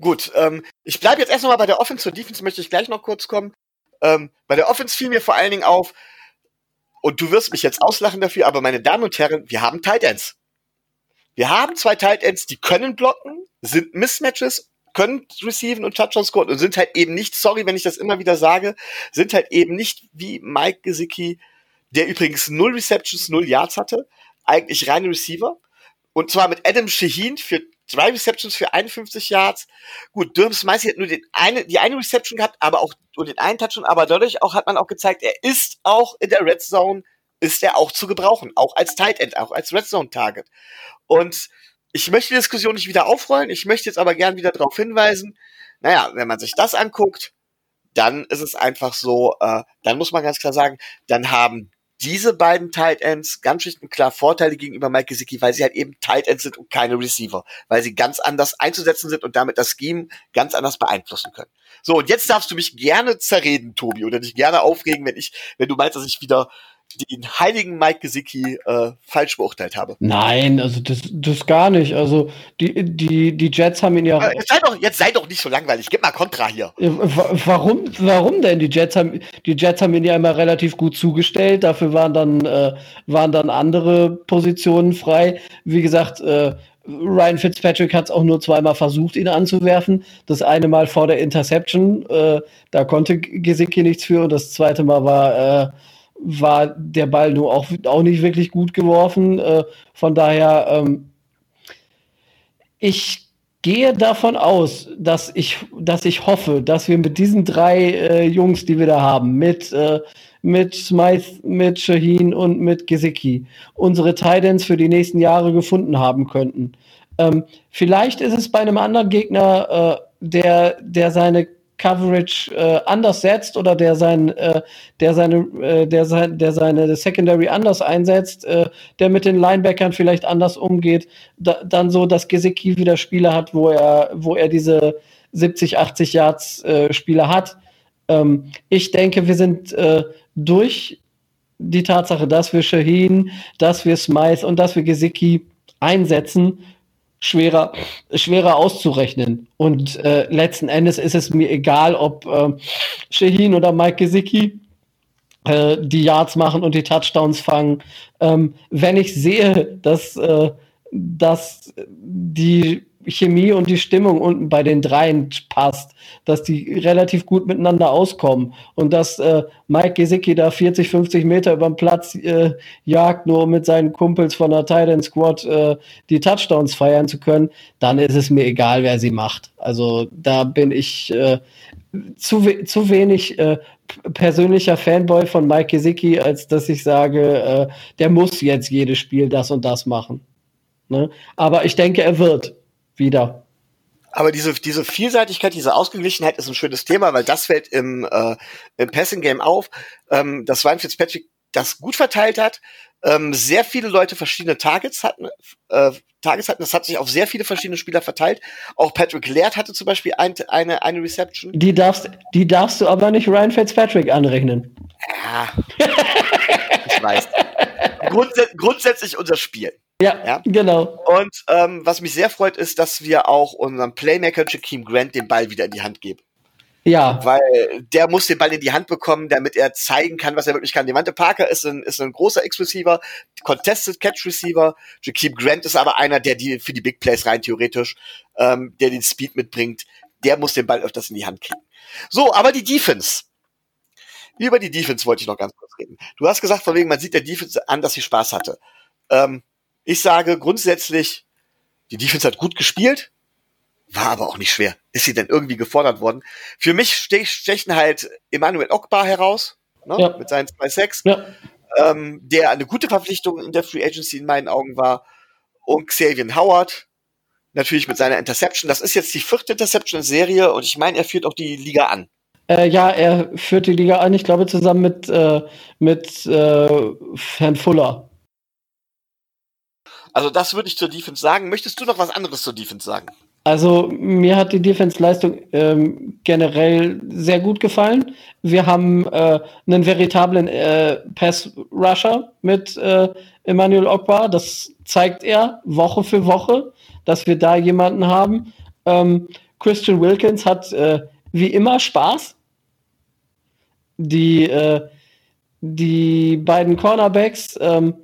Gut, ähm, ich bleibe jetzt erst noch mal bei der Offense. Zur Defense möchte ich gleich noch kurz kommen. Ähm, bei der Offense fiel mir vor allen Dingen auf, und du wirst mich jetzt auslachen dafür, aber meine Damen und Herren, wir haben Tight Ends. Wir haben zwei Tight Ends, die können blocken, sind Mismatches, können receiven und Touchdowns scoren und sind halt eben nicht, sorry, wenn ich das immer wieder sage, sind halt eben nicht wie Mike Gesicki, der übrigens null Receptions, null Yards hatte, eigentlich reine Receiver. Und zwar mit Adam Shaheen für Zwei Receptions für 51 Yards. Gut, Durham Smythe hat nur den eine, die eine Reception gehabt, aber auch und den einen Touchdown, aber dadurch auch hat man auch gezeigt, er ist auch in der Red Zone, ist er auch zu gebrauchen, auch als Tight End, auch als Red Zone Target. Und ich möchte die Diskussion nicht wieder aufrollen, ich möchte jetzt aber gern wieder darauf hinweisen, naja, wenn man sich das anguckt, dann ist es einfach so, äh, dann muss man ganz klar sagen, dann haben diese beiden Tight Ends ganz schlicht und klar Vorteile gegenüber Mike Gesicki, weil sie halt eben Tight Ends sind und keine Receiver, weil sie ganz anders einzusetzen sind und damit das Scheme ganz anders beeinflussen können. So, und jetzt darfst du mich gerne zerreden, Tobi, oder dich gerne aufregen, wenn ich, wenn du meinst, dass ich wieder den heiligen Mike Gesicki äh, falsch beurteilt habe. Nein, also das, das gar nicht. Also die, die, die Jets haben ihn ja. Jetzt sei, doch, jetzt sei doch nicht so langweilig, gib mal Kontra hier. Warum, warum denn? Die Jets haben, die Jets haben ihn ja immer relativ gut zugestellt, dafür waren dann, äh, waren dann andere Positionen frei. Wie gesagt, äh, Ryan Fitzpatrick hat es auch nur zweimal versucht, ihn anzuwerfen. Das eine Mal vor der Interception, äh, da konnte Gesicki nichts für, und das zweite Mal war äh, war der Ball nur auch, auch nicht wirklich gut geworfen. Äh, von daher, ähm, ich gehe davon aus, dass ich, dass ich hoffe, dass wir mit diesen drei äh, Jungs, die wir da haben, mit, äh, mit Smythe, mit Shaheen und mit Gesicki, unsere Titans für die nächsten Jahre gefunden haben könnten. Ähm, vielleicht ist es bei einem anderen Gegner äh, der, der seine Coverage äh, anders setzt oder der sein, äh, der seine, äh, der sein, der seine Secondary anders einsetzt, äh, der mit den Linebackern vielleicht anders umgeht, da, dann so, dass Gesicki wieder Spiele hat, wo er, wo er diese 70, 80 Yards äh, Spiele hat. Ähm, ich denke, wir sind äh, durch die Tatsache, dass wir Shaheen, dass wir Smythe und dass wir Gesicki einsetzen, schwerer, schwerer auszurechnen. Und äh, letzten Endes ist es mir egal, ob äh, Shaheen oder Mike Gesicki äh, die Yards machen und die Touchdowns fangen. Ähm, wenn ich sehe, dass, äh, dass die Chemie und die Stimmung unten bei den dreien passt, dass die relativ gut miteinander auskommen und dass äh, Mike Gesicki da 40, 50 Meter über den Platz äh, jagt, nur um mit seinen Kumpels von der Titan Squad äh, die Touchdowns feiern zu können, dann ist es mir egal, wer sie macht. Also da bin ich äh, zu, we zu wenig äh, persönlicher Fanboy von Mike Gesicki, als dass ich sage, äh, der muss jetzt jedes Spiel das und das machen. Ne? Aber ich denke, er wird wieder. Aber diese, diese Vielseitigkeit, diese Ausgeglichenheit ist ein schönes Thema, weil das fällt im, äh, im Passing Game auf, ähm, dass Ryan Fitzpatrick das gut verteilt hat, ähm, sehr viele Leute verschiedene Targets hatten, äh, Targets hatten, das hat sich auf sehr viele verschiedene Spieler verteilt. Auch Patrick Laird hatte zum Beispiel ein, eine, eine Reception. Die darfst, die darfst du aber nicht Ryan Fitzpatrick anrechnen. Ja, ich weiß. Grundsä grundsätzlich unser Spiel. Ja, ja, genau. Und ähm, was mich sehr freut, ist, dass wir auch unserem Playmaker Jakeem Grant den Ball wieder in die Hand geben. Ja. Weil der muss den Ball in die Hand bekommen, damit er zeigen kann, was er wirklich kann. Devante Parker ist ein, ist ein großer X-Receiver, Contested Catch Receiver. Jakeem Grant ist aber einer, der die für die Big Plays rein theoretisch, ähm, der den Speed mitbringt. Der muss den Ball öfters in die Hand kriegen. So, aber die Defense. Über die Defense wollte ich noch ganz kurz reden. Du hast gesagt, von wegen, man sieht der Defense an, dass sie Spaß hatte. Ähm, ich sage grundsätzlich, die Defense hat gut gespielt, war aber auch nicht schwer. Ist sie denn irgendwie gefordert worden? Für mich stechen halt Emmanuel Ogbar heraus, ne, ja. mit seinen 2-6, ja. ähm, der eine gute Verpflichtung in der Free Agency in meinen Augen war. Und Xavier Howard, natürlich mit seiner Interception. Das ist jetzt die vierte Interception in Serie und ich meine, er führt auch die Liga an. Äh, ja, er führt die Liga an, ich glaube zusammen mit, äh, mit äh, Herrn Fuller. Also das würde ich zur Defense sagen. Möchtest du noch was anderes zur Defense sagen? Also mir hat die Defense-Leistung ähm, generell sehr gut gefallen. Wir haben äh, einen veritablen äh, Pass-Rusher mit äh, Emmanuel Ogbar. Das zeigt er Woche für Woche, dass wir da jemanden haben. Ähm, Christian Wilkins hat äh, wie immer Spaß. Die, äh, die beiden Cornerbacks ähm,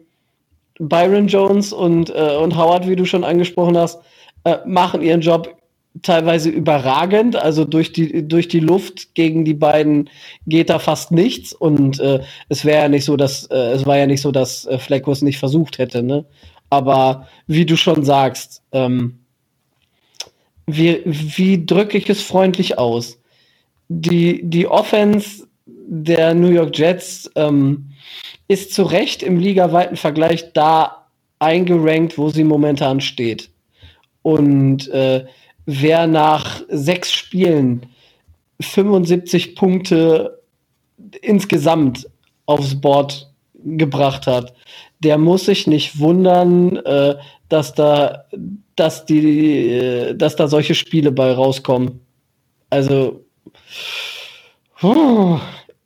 Byron Jones und, äh, und Howard, wie du schon angesprochen hast, äh, machen ihren Job teilweise überragend. Also durch die, durch die Luft gegen die beiden geht da fast nichts. Und äh, es wäre ja nicht so, dass äh, es war ja nicht so, dass äh, Flecko nicht versucht hätte, ne? Aber wie du schon sagst, ähm, wie, wie drücke ich es freundlich aus? Die, die Offense der New York Jets ähm, ist zu Recht im ligaweiten Vergleich da eingerankt, wo sie momentan steht. Und äh, wer nach sechs Spielen 75 Punkte insgesamt aufs Board gebracht hat, der muss sich nicht wundern, äh, dass da, dass die, äh, dass da solche Spiele bei rauskommen. Also, puh,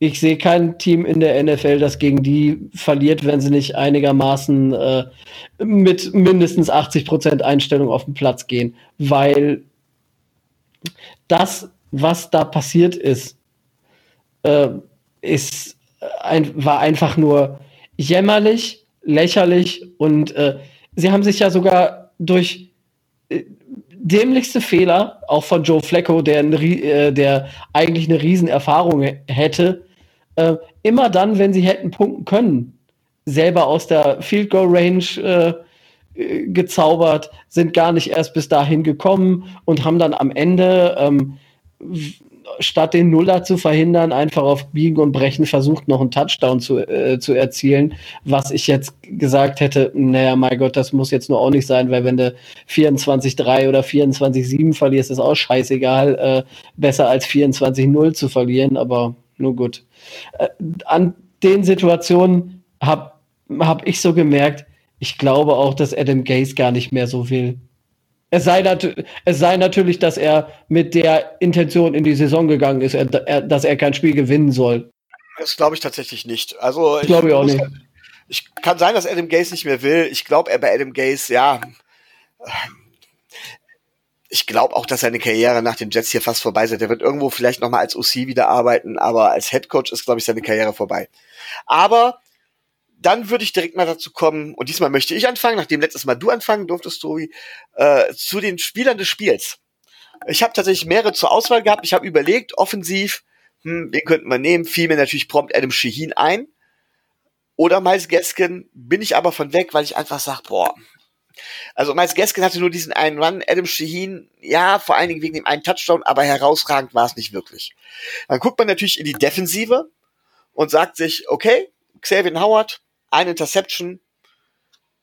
ich sehe kein Team in der NFL, das gegen die verliert, wenn sie nicht einigermaßen äh, mit mindestens 80 Prozent Einstellung auf den Platz gehen, weil das, was da passiert ist, äh, ist ein, war einfach nur jämmerlich, lächerlich und äh, sie haben sich ja sogar durch äh, dämlichste Fehler, auch von Joe Flacco, der, äh, der eigentlich eine Riesenerfahrung hätte, äh, immer dann, wenn sie hätten punkten können, selber aus der Field Goal Range äh, gezaubert, sind gar nicht erst bis dahin gekommen und haben dann am Ende ähm, statt den Nuller zu verhindern, einfach auf Biegen und Brechen versucht, noch einen Touchdown zu, äh, zu erzielen, was ich jetzt gesagt hätte, naja, mein Gott, das muss jetzt nur auch nicht sein, weil wenn du 24-3 oder 24-7 verlierst, ist auch scheißegal, äh, besser als 24-0 zu verlieren, aber nur gut. Äh, an den Situationen habe hab ich so gemerkt, ich glaube auch, dass Adam Gaze gar nicht mehr so will. Es sei, es sei natürlich, dass er mit der Intention in die Saison gegangen ist, er, dass er kein Spiel gewinnen soll. Das glaube ich tatsächlich nicht. Also ich glaube ich auch nicht. Halt, ich kann sein, dass Adam Gaze nicht mehr will. Ich glaube, er bei Adam Gaze, ja. Ich glaube auch, dass seine Karriere nach den Jets hier fast vorbei ist. Er wird irgendwo vielleicht noch mal als OC wieder arbeiten, aber als Head Coach ist, glaube ich, seine Karriere vorbei. Aber dann würde ich direkt mal dazu kommen, und diesmal möchte ich anfangen, nachdem letztes Mal du anfangen durftest, Tobi, äh, zu den Spielern des Spiels. Ich habe tatsächlich mehrere zur Auswahl gehabt. Ich habe überlegt, offensiv, hm, wen könnten wir nehmen? Fiel mir natürlich prompt Adam Shaheen ein. Oder Miles Gaskin, bin ich aber von weg, weil ich einfach sage, boah, also Miles Gaskin hatte nur diesen einen Run, Adam Shaheen, ja, vor allen Dingen wegen dem einen Touchdown, aber herausragend war es nicht wirklich. Dann guckt man natürlich in die Defensive und sagt sich, okay, Xavier Howard, ein Interception.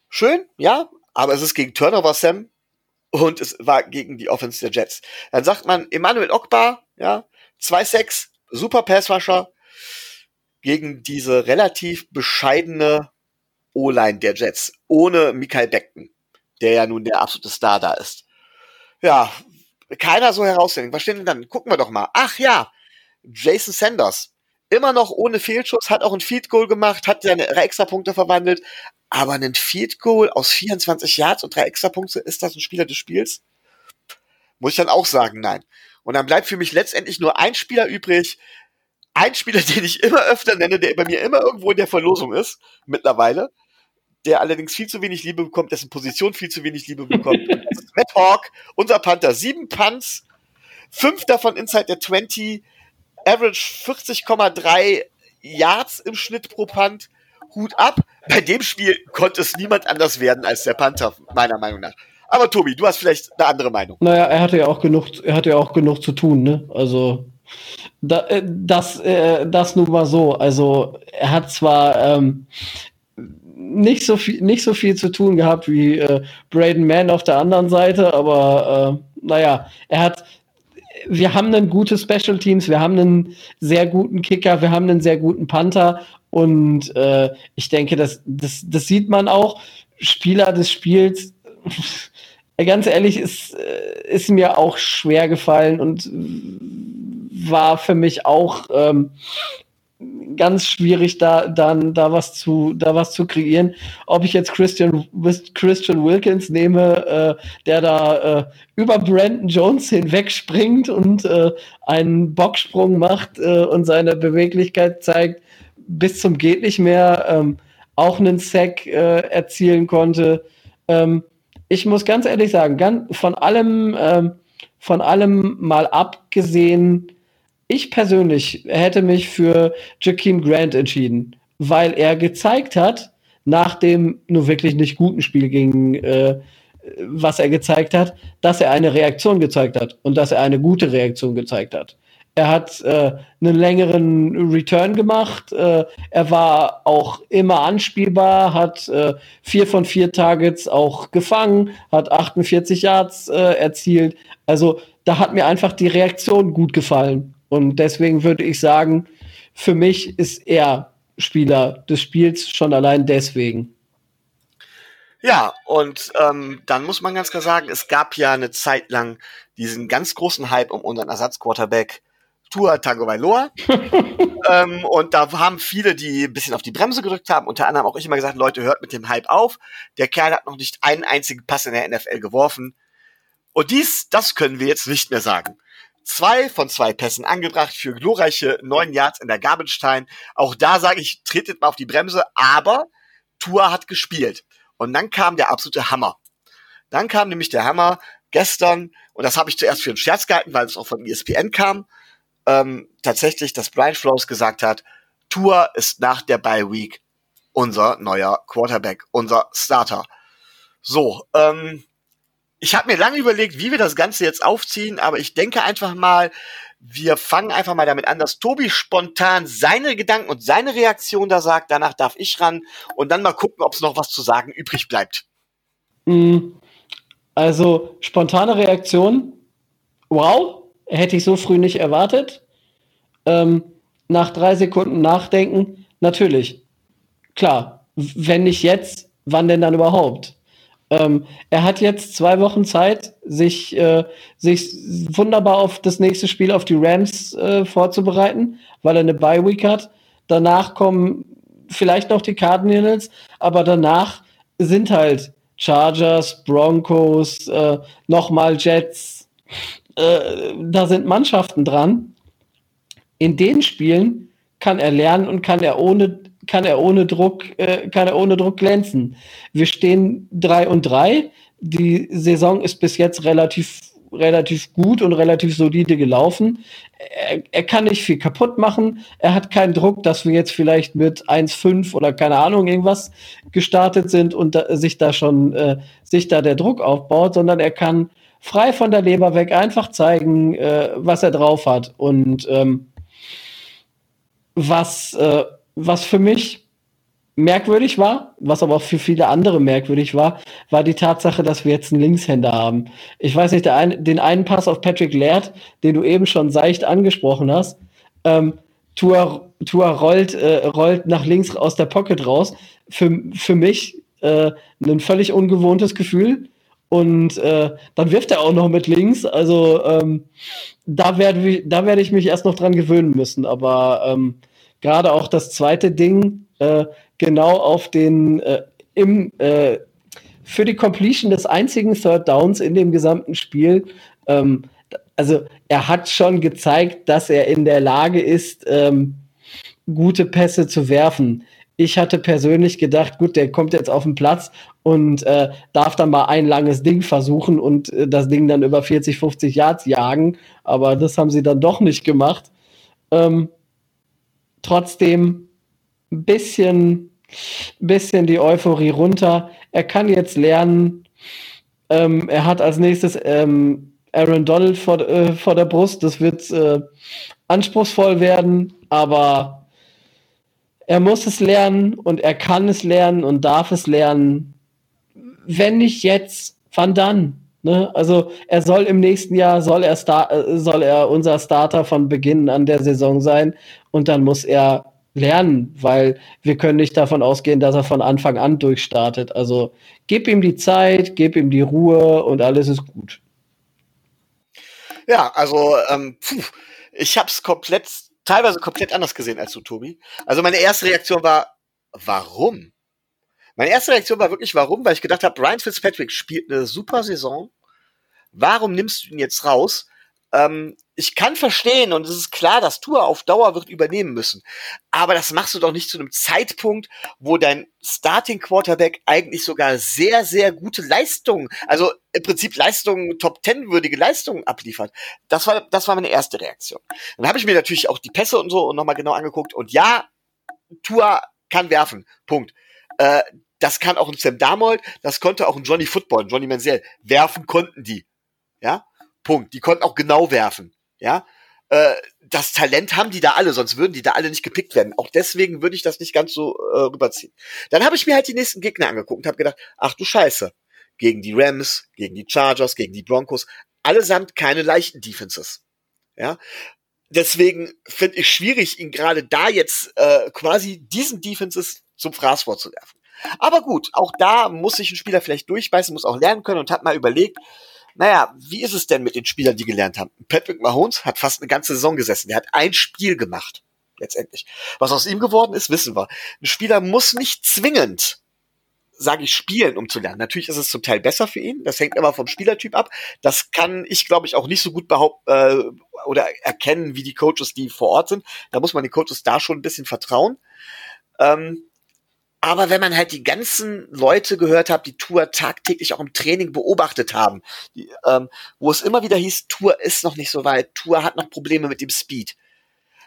Schön, ja, aber es ist gegen Turnover Sam und es war gegen die Offense der Jets. Dann sagt man Emmanuel Ogbar, ja, 2-6, super Passwasher gegen diese relativ bescheidene O-Line der Jets, ohne Michael Beckton, der ja nun der absolute Star da ist. Ja, keiner so herausstellen. Was steht denn dann? Gucken wir doch mal. Ach ja, Jason Sanders immer noch ohne Fehlschuss, hat auch ein Field Goal gemacht, hat seine drei Extrapunkte verwandelt. Aber ein Field Goal aus 24 Yards und drei Extrapunkte, ist das ein Spieler des Spiels? Muss ich dann auch sagen, nein. Und dann bleibt für mich letztendlich nur ein Spieler übrig. Ein Spieler, den ich immer öfter nenne, der bei mir immer irgendwo in der Verlosung ist, mittlerweile. Der allerdings viel zu wenig Liebe bekommt, dessen Position viel zu wenig Liebe bekommt. das ist Matt Hawk, unser Panther. Sieben Punts, fünf davon inside der 20, Average 40,3 Yards im Schnitt pro Punt. Hut ab. Bei dem Spiel konnte es niemand anders werden als der Panther, meiner Meinung nach. Aber Tobi, du hast vielleicht eine andere Meinung. Naja, er hatte ja auch genug, er hatte ja auch genug zu tun, ne? Also da, äh, das, äh, das nun mal so. Also er hat zwar ähm, nicht so viel, nicht so viel zu tun gehabt wie äh, Braden Mann auf der anderen Seite, aber äh, naja, er hat wir haben ein gutes Special Teams, wir haben einen sehr guten Kicker, wir haben einen sehr guten Panther und äh, ich denke, das, das, das sieht man auch. Spieler des Spiels, ganz ehrlich, ist, äh, ist mir auch schwer gefallen und war für mich auch ähm, ganz schwierig, da dann da was zu da was zu kreieren. Ob ich jetzt Christian Christian Wilkins nehme, äh, der da äh, über Brandon Jones hinweg springt und äh, einen Bocksprung macht äh, und seine Beweglichkeit zeigt bis zum geht nicht mehr, ähm, auch einen Sack äh, erzielen konnte. Ähm, ich muss ganz ehrlich sagen, ganz, von allem ähm, von allem mal abgesehen ich persönlich hätte mich für Jakeem Grant entschieden, weil er gezeigt hat, nach dem nur wirklich nicht guten Spiel gegen äh, was er gezeigt hat, dass er eine Reaktion gezeigt hat und dass er eine gute Reaktion gezeigt hat. Er hat äh, einen längeren Return gemacht. Äh, er war auch immer anspielbar, hat äh, vier von vier Targets auch gefangen, hat 48 Yards äh, erzielt. Also da hat mir einfach die Reaktion gut gefallen. Und deswegen würde ich sagen, für mich ist er Spieler des Spiels schon allein deswegen. Ja, und ähm, dann muss man ganz klar sagen, es gab ja eine Zeit lang diesen ganz großen Hype um unseren Ersatzquarterback Tua Tagovailoa. ähm, und da haben viele, die ein bisschen auf die Bremse gedrückt haben, unter anderem auch ich immer gesagt, Leute, hört mit dem Hype auf. Der Kerl hat noch nicht einen einzigen Pass in der NFL geworfen. Und dies, das können wir jetzt nicht mehr sagen. Zwei von zwei Pässen angebracht für glorreiche neun Yards in der Time. Auch da sage ich, tretet mal auf die Bremse, aber Tua hat gespielt. Und dann kam der absolute Hammer. Dann kam nämlich der Hammer gestern, und das habe ich zuerst für einen Scherz gehalten, weil es auch von ESPN kam, ähm, tatsächlich, dass Brian Flores gesagt hat, Tua ist nach der Bye Week unser neuer Quarterback, unser Starter. So, ähm, ich habe mir lange überlegt, wie wir das Ganze jetzt aufziehen, aber ich denke einfach mal, wir fangen einfach mal damit an, dass Tobi spontan seine Gedanken und seine Reaktion da sagt. Danach darf ich ran und dann mal gucken, ob es noch was zu sagen übrig bleibt. Mm, also spontane Reaktion. Wow, hätte ich so früh nicht erwartet. Ähm, nach drei Sekunden Nachdenken, natürlich. Klar, wenn nicht jetzt, wann denn dann überhaupt? Ähm, er hat jetzt zwei Wochen Zeit, sich, äh, sich wunderbar auf das nächste Spiel auf die Rams äh, vorzubereiten, weil er eine Bye Week hat. Danach kommen vielleicht noch die Cardinals, aber danach sind halt Chargers, Broncos, äh, nochmal Jets. Äh, da sind Mannschaften dran. In den Spielen kann er lernen und kann er ohne kann er ohne Druck, äh, kann er ohne Druck glänzen. Wir stehen drei und drei. Die Saison ist bis jetzt relativ relativ gut und relativ solide gelaufen. Er, er, kann nicht viel kaputt machen. Er hat keinen Druck, dass wir jetzt vielleicht mit 1,5 oder keine Ahnung irgendwas gestartet sind und da, sich da schon äh, sich da der Druck aufbaut, sondern er kann frei von der Leber weg einfach zeigen, äh, was er drauf hat und ähm, was äh, was für mich merkwürdig war, was aber auch für viele andere merkwürdig war, war die Tatsache, dass wir jetzt einen Linkshänder haben. Ich weiß nicht, ein, den einen Pass auf Patrick Laird, den du eben schon seicht angesprochen hast, ähm, Tua, Tua rollt, äh, rollt nach links aus der Pocket raus. Für, für mich äh, ein völlig ungewohntes Gefühl. Und äh, dann wirft er auch noch mit links. Also ähm, da werde da werd ich mich erst noch dran gewöhnen müssen. Aber ähm, gerade auch das zweite Ding äh, genau auf den äh, im äh, für die Completion des einzigen Third Downs in dem gesamten Spiel. Ähm, also er hat schon gezeigt, dass er in der Lage ist, ähm, gute Pässe zu werfen. Ich hatte persönlich gedacht, gut, der kommt jetzt auf den Platz und äh, darf dann mal ein langes Ding versuchen und äh, das Ding dann über 40, 50 Yards jagen. Aber das haben sie dann doch nicht gemacht. Ähm, trotzdem ein bisschen, bisschen die Euphorie runter. Er kann jetzt lernen. Ähm, er hat als nächstes ähm, Aaron Donald vor, äh, vor der Brust. Das wird äh, anspruchsvoll werden, aber er muss es lernen und er kann es lernen und darf es lernen. Wenn nicht jetzt, wann dann? Ne? Also er soll im nächsten Jahr soll er, Star äh, soll er unser Starter von Beginn an der Saison sein und dann muss er lernen, weil wir können nicht davon ausgehen, dass er von Anfang an durchstartet. Also gib ihm die Zeit, gib ihm die Ruhe und alles ist gut. Ja, also ähm, puh, ich habe es komplett, teilweise komplett anders gesehen als du, Tobi. Also meine erste Reaktion war, warum? Meine erste Reaktion war wirklich, warum? Weil ich gedacht habe, Brian Fitzpatrick spielt eine super Saison. Warum nimmst du ihn jetzt raus? Ähm, ich kann verstehen und es ist klar, dass Tour auf Dauer wird übernehmen müssen. Aber das machst du doch nicht zu einem Zeitpunkt, wo dein Starting Quarterback eigentlich sogar sehr, sehr gute Leistungen, also im Prinzip Leistungen, Top Ten würdige Leistungen abliefert. Das war, das war meine erste Reaktion. Dann habe ich mir natürlich auch die Pässe und so nochmal genau angeguckt und ja, Tour kann werfen. Punkt. Äh, das kann auch ein Sam Darnold, das konnte auch ein Johnny Football, ein Johnny Manziel. Werfen konnten die. Ja, Punkt. Die konnten auch genau werfen. Ja, äh, das Talent haben die da alle, sonst würden die da alle nicht gepickt werden. Auch deswegen würde ich das nicht ganz so äh, rüberziehen. Dann habe ich mir halt die nächsten Gegner angeguckt und habe gedacht, ach du Scheiße, gegen die Rams, gegen die Chargers, gegen die Broncos, allesamt keine leichten Defenses. Ja, deswegen finde ich schwierig, ihn gerade da jetzt äh, quasi diesen Defenses zum Fraß vorzuwerfen. Aber gut, auch da muss sich ein Spieler vielleicht durchbeißen, muss auch lernen können und hat mal überlegt, naja, wie ist es denn mit den Spielern, die gelernt haben? Patrick Mahomes hat fast eine ganze Saison gesessen. Der hat ein Spiel gemacht, letztendlich. Was aus ihm geworden ist, wissen wir. Ein Spieler muss nicht zwingend sage ich, spielen, um zu lernen. Natürlich ist es zum Teil besser für ihn. Das hängt immer vom Spielertyp ab. Das kann ich, glaube ich, auch nicht so gut behaupten äh, oder erkennen, wie die Coaches, die vor Ort sind. Da muss man den Coaches da schon ein bisschen vertrauen. Ähm, aber wenn man halt die ganzen Leute gehört hat, die Tour tagtäglich auch im Training beobachtet haben, die, ähm, wo es immer wieder hieß, Tour ist noch nicht so weit, Tour hat noch Probleme mit dem Speed,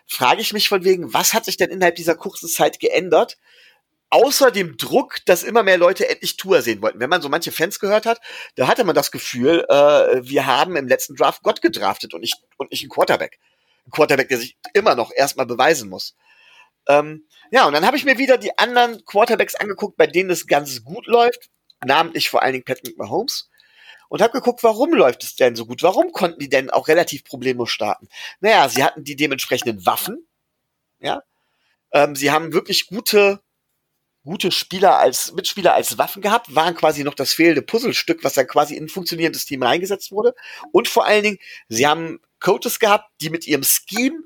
frage ich mich von wegen, was hat sich denn innerhalb dieser kurzen Zeit geändert, außer dem Druck, dass immer mehr Leute endlich Tour sehen wollten. Wenn man so manche Fans gehört hat, da hatte man das Gefühl, äh, wir haben im letzten Draft Gott gedraftet und nicht, und nicht einen Quarterback. Ein Quarterback, der sich immer noch erstmal beweisen muss. Ähm, ja, und dann habe ich mir wieder die anderen Quarterbacks angeguckt, bei denen es ganz gut läuft, namentlich vor allen Dingen Patrick Mahomes und habe geguckt, warum läuft es denn so gut? Warum konnten die denn auch relativ problemlos starten? Naja, sie hatten die dementsprechenden Waffen, ja. Ähm, sie haben wirklich gute, gute Spieler als Mitspieler als Waffen gehabt, waren quasi noch das fehlende Puzzlestück, was dann quasi in ein funktionierendes Team reingesetzt wurde. Und vor allen Dingen, sie haben Coaches gehabt, die mit ihrem Scheme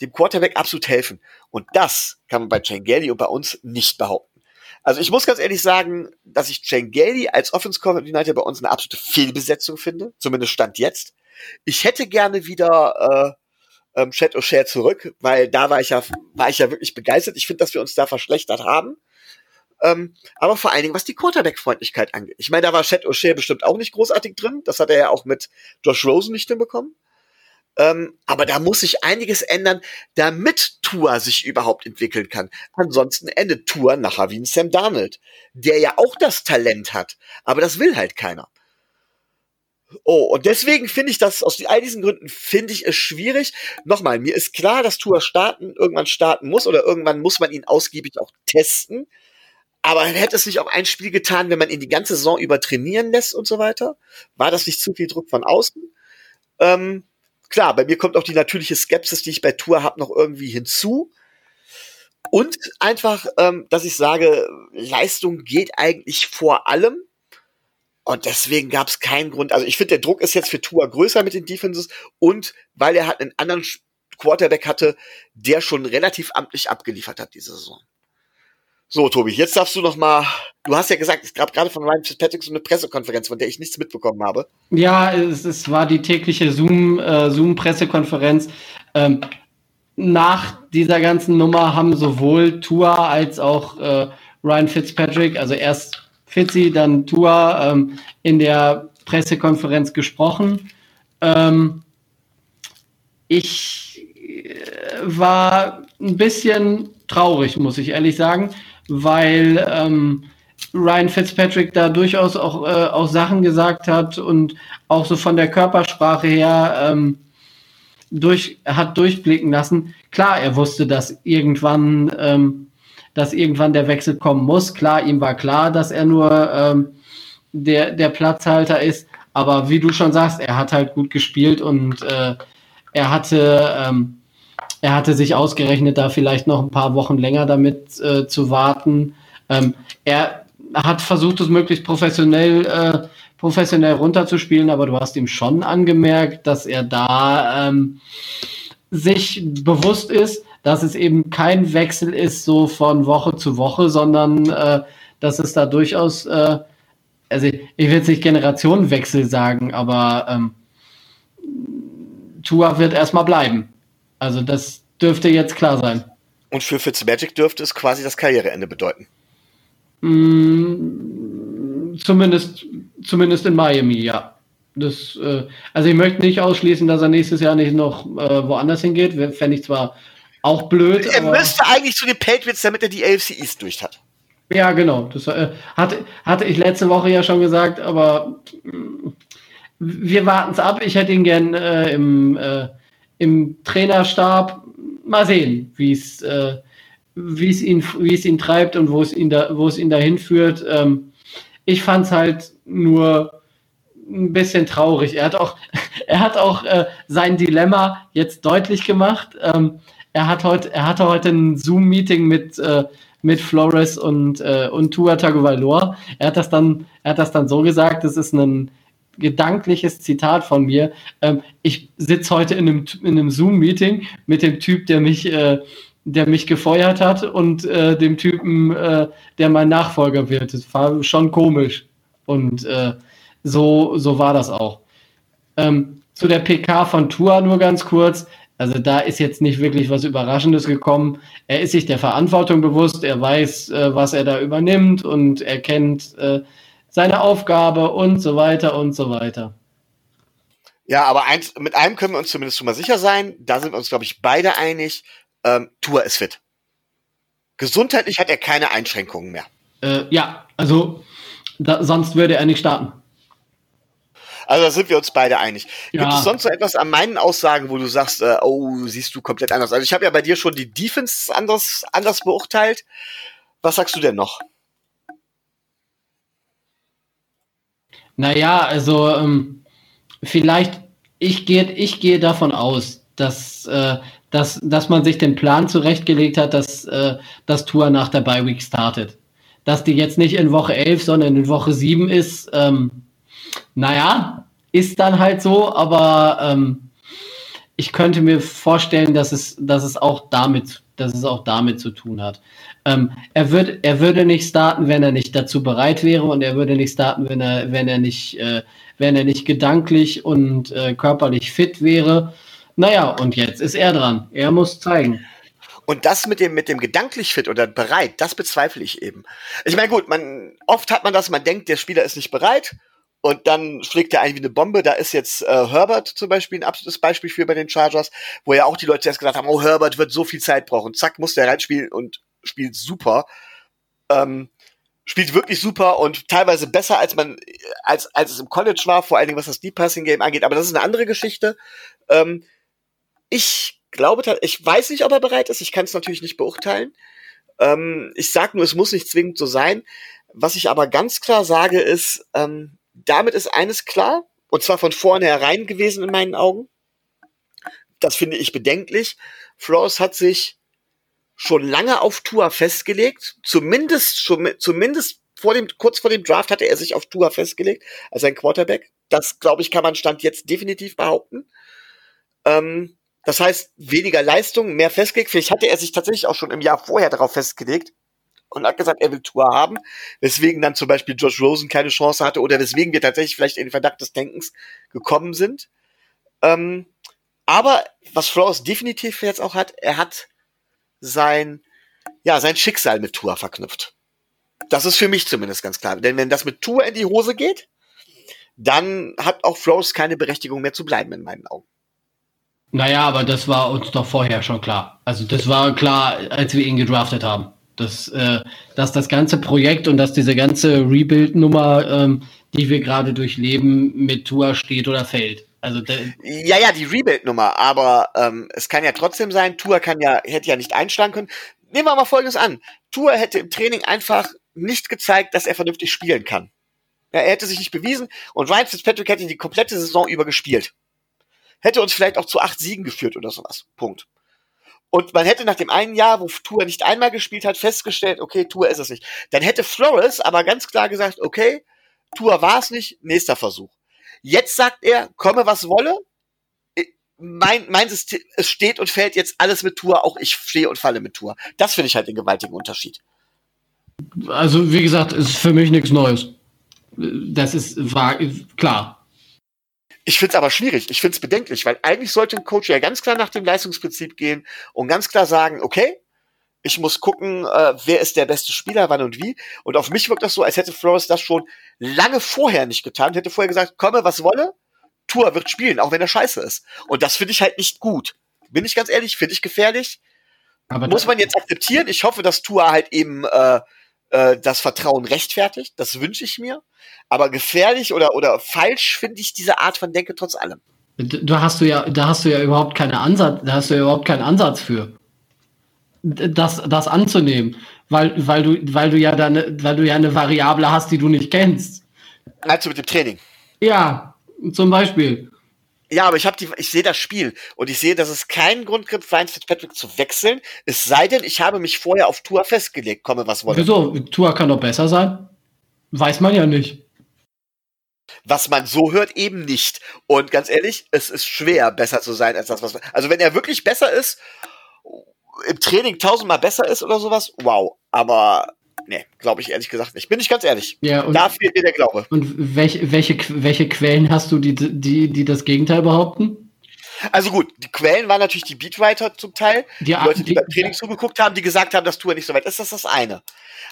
dem Quarterback absolut helfen. Und das kann man bei Changeli und bei uns nicht behaupten. Also ich muss ganz ehrlich sagen, dass ich Gailey als Offense Coordinator bei uns eine absolute Fehlbesetzung finde, zumindest stand jetzt. Ich hätte gerne wieder äh, ähm, Chad O'Shea zurück, weil da war ich ja war ich ja wirklich begeistert. Ich finde, dass wir uns da verschlechtert haben. Ähm, aber vor allen Dingen, was die Quarterback-Freundlichkeit angeht. Ich meine, da war Chad O'Shea bestimmt auch nicht großartig drin. Das hat er ja auch mit Josh Rosen nicht hinbekommen. Ähm, aber da muss sich einiges ändern, damit Tua sich überhaupt entwickeln kann. Ansonsten endet Tua nachher wie ein Sam Darnold, der ja auch das Talent hat, aber das will halt keiner. Oh, und deswegen finde ich das, aus all diesen Gründen finde ich es schwierig. Nochmal, mir ist klar, dass Tua starten, irgendwann starten muss oder irgendwann muss man ihn ausgiebig auch testen. Aber hätte es nicht auch ein Spiel getan, wenn man ihn die ganze Saison über trainieren lässt und so weiter? War das nicht zu viel Druck von außen? Ähm, klar, bei mir kommt auch die natürliche Skepsis, die ich bei Tour habe, noch irgendwie hinzu. Und einfach, ähm, dass ich sage, Leistung geht eigentlich vor allem. Und deswegen gab es keinen Grund. Also ich finde, der Druck ist jetzt für Tour größer mit den Defenses und weil er halt einen anderen Quarterback hatte, der schon relativ amtlich abgeliefert hat diese Saison. So, Tobi, jetzt darfst du noch mal. Du hast ja gesagt, es gab gerade von Ryan Fitzpatrick so eine Pressekonferenz, von der ich nichts mitbekommen habe. Ja, es, es war die tägliche Zoom, äh, Zoom-Pressekonferenz. Ähm, nach dieser ganzen Nummer haben sowohl Tua als auch äh, Ryan Fitzpatrick, also erst Fitzi, dann Tua, ähm, in der Pressekonferenz gesprochen. Ähm, ich äh, war ein bisschen traurig, muss ich ehrlich sagen weil ähm, Ryan Fitzpatrick da durchaus auch, äh, auch Sachen gesagt hat und auch so von der Körpersprache her ähm, durch, hat durchblicken lassen. Klar, er wusste, dass irgendwann, ähm, dass irgendwann der Wechsel kommen muss. Klar, ihm war klar, dass er nur ähm, der, der Platzhalter ist. Aber wie du schon sagst, er hat halt gut gespielt und äh, er hatte ähm, er hatte sich ausgerechnet, da vielleicht noch ein paar Wochen länger damit äh, zu warten. Ähm, er hat versucht, es möglichst professionell, äh, professionell runterzuspielen, aber du hast ihm schon angemerkt, dass er da ähm, sich bewusst ist, dass es eben kein Wechsel ist, so von Woche zu Woche, sondern äh, dass es da durchaus, äh, also ich, ich will jetzt nicht Generationenwechsel sagen, aber ähm, Tua wird erstmal bleiben. Also das dürfte jetzt klar sein. Und für Fitzmagic dürfte es quasi das Karriereende bedeuten. Mm, zumindest, zumindest in Miami, ja. Das, äh, also ich möchte nicht ausschließen, dass er nächstes Jahr nicht noch äh, woanders hingeht. Fände ich zwar auch blöd. Er müsste eigentlich zu den Patriots, damit er die AFC East durch hat. Ja, genau. Das äh, hatte, hatte ich letzte Woche ja schon gesagt, aber mm, wir warten es ab. Ich hätte ihn gern äh, im äh, im Trainerstab mal sehen, wie es äh, wie es ihn wie es ihn treibt und wo es ihn da wo es ihn dahin führt. Ähm, ich fand es halt nur ein bisschen traurig. Er hat auch er hat auch äh, sein Dilemma jetzt deutlich gemacht. Ähm, er hat heute er hatte heute ein Zoom Meeting mit äh, mit Flores und äh, und Tua Tagovailoa. Er hat das dann er hat das dann so gesagt, das ist ein gedankliches Zitat von mir. Ähm, ich sitze heute in einem, in einem Zoom-Meeting mit dem Typ, der mich, äh, der mich gefeuert hat und äh, dem Typen, äh, der mein Nachfolger wird. Das war schon komisch. Und äh, so, so war das auch. Ähm, zu der PK von Tua nur ganz kurz. Also da ist jetzt nicht wirklich was Überraschendes gekommen. Er ist sich der Verantwortung bewusst, er weiß, äh, was er da übernimmt und er kennt äh, seine Aufgabe und so weiter und so weiter. Ja, aber eins, mit einem können wir uns zumindest schon mal sicher sein. Da sind wir uns, glaube ich, beide einig. Ähm, Tour ist fit. Gesundheitlich hat er keine Einschränkungen mehr. Äh, ja, also da, sonst würde er nicht starten. Also da sind wir uns beide einig. Ja. Gibt es sonst so etwas an meinen Aussagen, wo du sagst, äh, oh, siehst du komplett anders? Also ich habe ja bei dir schon die Defense anders, anders beurteilt. Was sagst du denn noch? Naja, also ähm, vielleicht, ich gehe ich gehe davon aus, dass, äh, dass, dass man sich den Plan zurechtgelegt hat, dass äh, das Tour nach der Bye Week startet. Dass die jetzt nicht in Woche 11, sondern in Woche 7 ist, ähm, naja, ist dann halt so, aber ähm, ich könnte mir vorstellen, dass es, dass es auch damit, dass es auch damit zu tun hat. Ähm, er, würd, er würde nicht starten, wenn er nicht dazu bereit wäre und er würde nicht starten, wenn er, wenn er nicht, äh, wenn er nicht gedanklich und äh, körperlich fit wäre. Naja, und jetzt ist er dran. Er muss zeigen. Und das mit dem, mit dem gedanklich fit oder bereit, das bezweifle ich eben. Ich meine, gut, man, oft hat man das, man denkt, der Spieler ist nicht bereit und dann schlägt er ein wie eine Bombe. Da ist jetzt äh, Herbert zum Beispiel ein absolutes Beispiel für bei den Chargers, wo ja auch die Leute erst gesagt haben, oh, Herbert wird so viel Zeit brauchen. Zack, muss der reinspielen und spielt super. Ähm, spielt wirklich super und teilweise besser, als man, als, als es im College war, vor allen Dingen was das Deep Passing Game angeht. Aber das ist eine andere Geschichte. Ähm, ich glaube, ich weiß nicht, ob er bereit ist. Ich kann es natürlich nicht beurteilen. Ähm, ich sag nur, es muss nicht zwingend so sein. Was ich aber ganz klar sage, ist, ähm, damit ist eines klar, und zwar von vornherein gewesen in meinen Augen. Das finde ich bedenklich. Flores hat sich schon lange auf Tour festgelegt. Zumindest, schon, zumindest vor dem, kurz vor dem Draft hatte er sich auf Tour festgelegt als ein Quarterback. Das, glaube ich, kann man Stand jetzt definitiv behaupten. Ähm, das heißt, weniger Leistung, mehr festgelegt. Vielleicht hatte er sich tatsächlich auch schon im Jahr vorher darauf festgelegt und hat gesagt, er will Tour haben, weswegen dann zum Beispiel Josh Rosen keine Chance hatte oder weswegen wir tatsächlich vielleicht in den Verdacht des Denkens gekommen sind. Ähm, aber was Flores definitiv jetzt auch hat, er hat sein, ja, sein Schicksal mit Tour verknüpft. Das ist für mich zumindest ganz klar. Denn wenn das mit Tour in die Hose geht, dann hat auch Flores keine Berechtigung mehr zu bleiben in meinen Augen. Naja, aber das war uns doch vorher schon klar. Also das war klar, als wir ihn gedraftet haben. Dass, äh, dass das ganze Projekt und dass diese ganze Rebuild-Nummer, ähm, die wir gerade durchleben, mit Tour steht oder fällt. Also ja, ja, die Rebuild-Nummer, aber ähm, es kann ja trotzdem sein, Tour kann ja, hätte ja nicht einschlagen können. Nehmen wir mal folgendes an. Tour hätte im Training einfach nicht gezeigt, dass er vernünftig spielen kann. Ja, er hätte sich nicht bewiesen und Ryan Fitzpatrick hätte die komplette Saison über gespielt. Hätte uns vielleicht auch zu acht Siegen geführt oder sowas. Punkt. Und man hätte nach dem einen Jahr, wo Tour nicht einmal gespielt hat, festgestellt, okay, Tour ist es nicht. Dann hätte Flores aber ganz klar gesagt, okay, Tour war es nicht, nächster Versuch. Jetzt sagt er, komme was wolle. Mein, mein System, es steht und fällt jetzt alles mit Tour, auch ich stehe und falle mit Tour. Das finde ich halt den gewaltigen Unterschied. Also, wie gesagt, ist für mich nichts Neues. Das ist war, klar. Ich finde es aber schwierig, ich finde es bedenklich, weil eigentlich sollte ein Coach ja ganz klar nach dem Leistungsprinzip gehen und ganz klar sagen, okay, ich muss gucken, äh, wer ist der beste Spieler, wann und wie. Und auf mich wirkt das so, als hätte Flores das schon lange vorher nicht getan. Hätte vorher gesagt, komme, was wolle, Tour wird spielen, auch wenn er scheiße ist. Und das finde ich halt nicht gut. Bin ich ganz ehrlich, finde ich gefährlich. Aber muss man jetzt akzeptieren. Ich hoffe, dass Tour halt eben äh, äh, das Vertrauen rechtfertigt. Das wünsche ich mir. Aber gefährlich oder, oder falsch finde ich diese Art von Denke trotz allem. Da hast du ja, da hast du ja überhaupt keine Ansatz, da hast du ja überhaupt keinen Ansatz für das, das anzunehmen, weil, weil, du, weil, du ja deine, weil du ja eine Variable hast, die du nicht kennst. Du mit dem Training? Ja, zum Beispiel. Ja, aber ich habe die, ich sehe das Spiel und ich sehe, dass es keinen Grund gibt, Ryan Fitzpatrick zu wechseln. Es sei denn, ich habe mich vorher auf Tour festgelegt, komme was wolle. Wieso? Tour kann doch besser sein. Weiß man ja nicht. Was man so hört, eben nicht. Und ganz ehrlich, es ist schwer, besser zu sein als das, was. Also wenn er wirklich besser ist, im Training tausendmal besser ist oder sowas, wow. Aber nee, glaube ich ehrlich gesagt nicht. Bin ich ganz ehrlich. Ja, und, da fehlt mir der Glaube. Und welche, welche, welche Quellen hast du, die, die, die das Gegenteil behaupten? Also gut, die Quellen waren natürlich die Beatwriter zum Teil, die, die Leute, die, die beim Training zugeguckt haben, die gesagt haben, dass Tour nicht so weit ist, das ist das eine.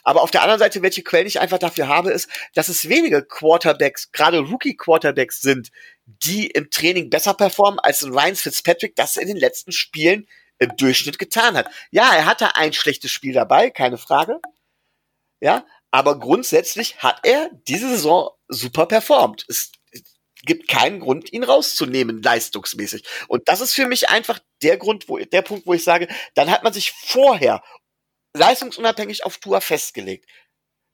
Aber auf der anderen Seite, welche Quellen ich einfach dafür habe, ist, dass es wenige Quarterbacks, gerade Rookie-Quarterbacks sind, die im Training besser performen als Ryan Fitzpatrick das in den letzten Spielen im Durchschnitt getan hat. Ja, er hatte ein schlechtes Spiel dabei, keine Frage. Ja, aber grundsätzlich hat er diese Saison super performt. Es gibt keinen Grund, ihn rauszunehmen, leistungsmäßig. Und das ist für mich einfach der Grund, wo, der Punkt, wo ich sage, dann hat man sich vorher leistungsunabhängig auf Tour festgelegt.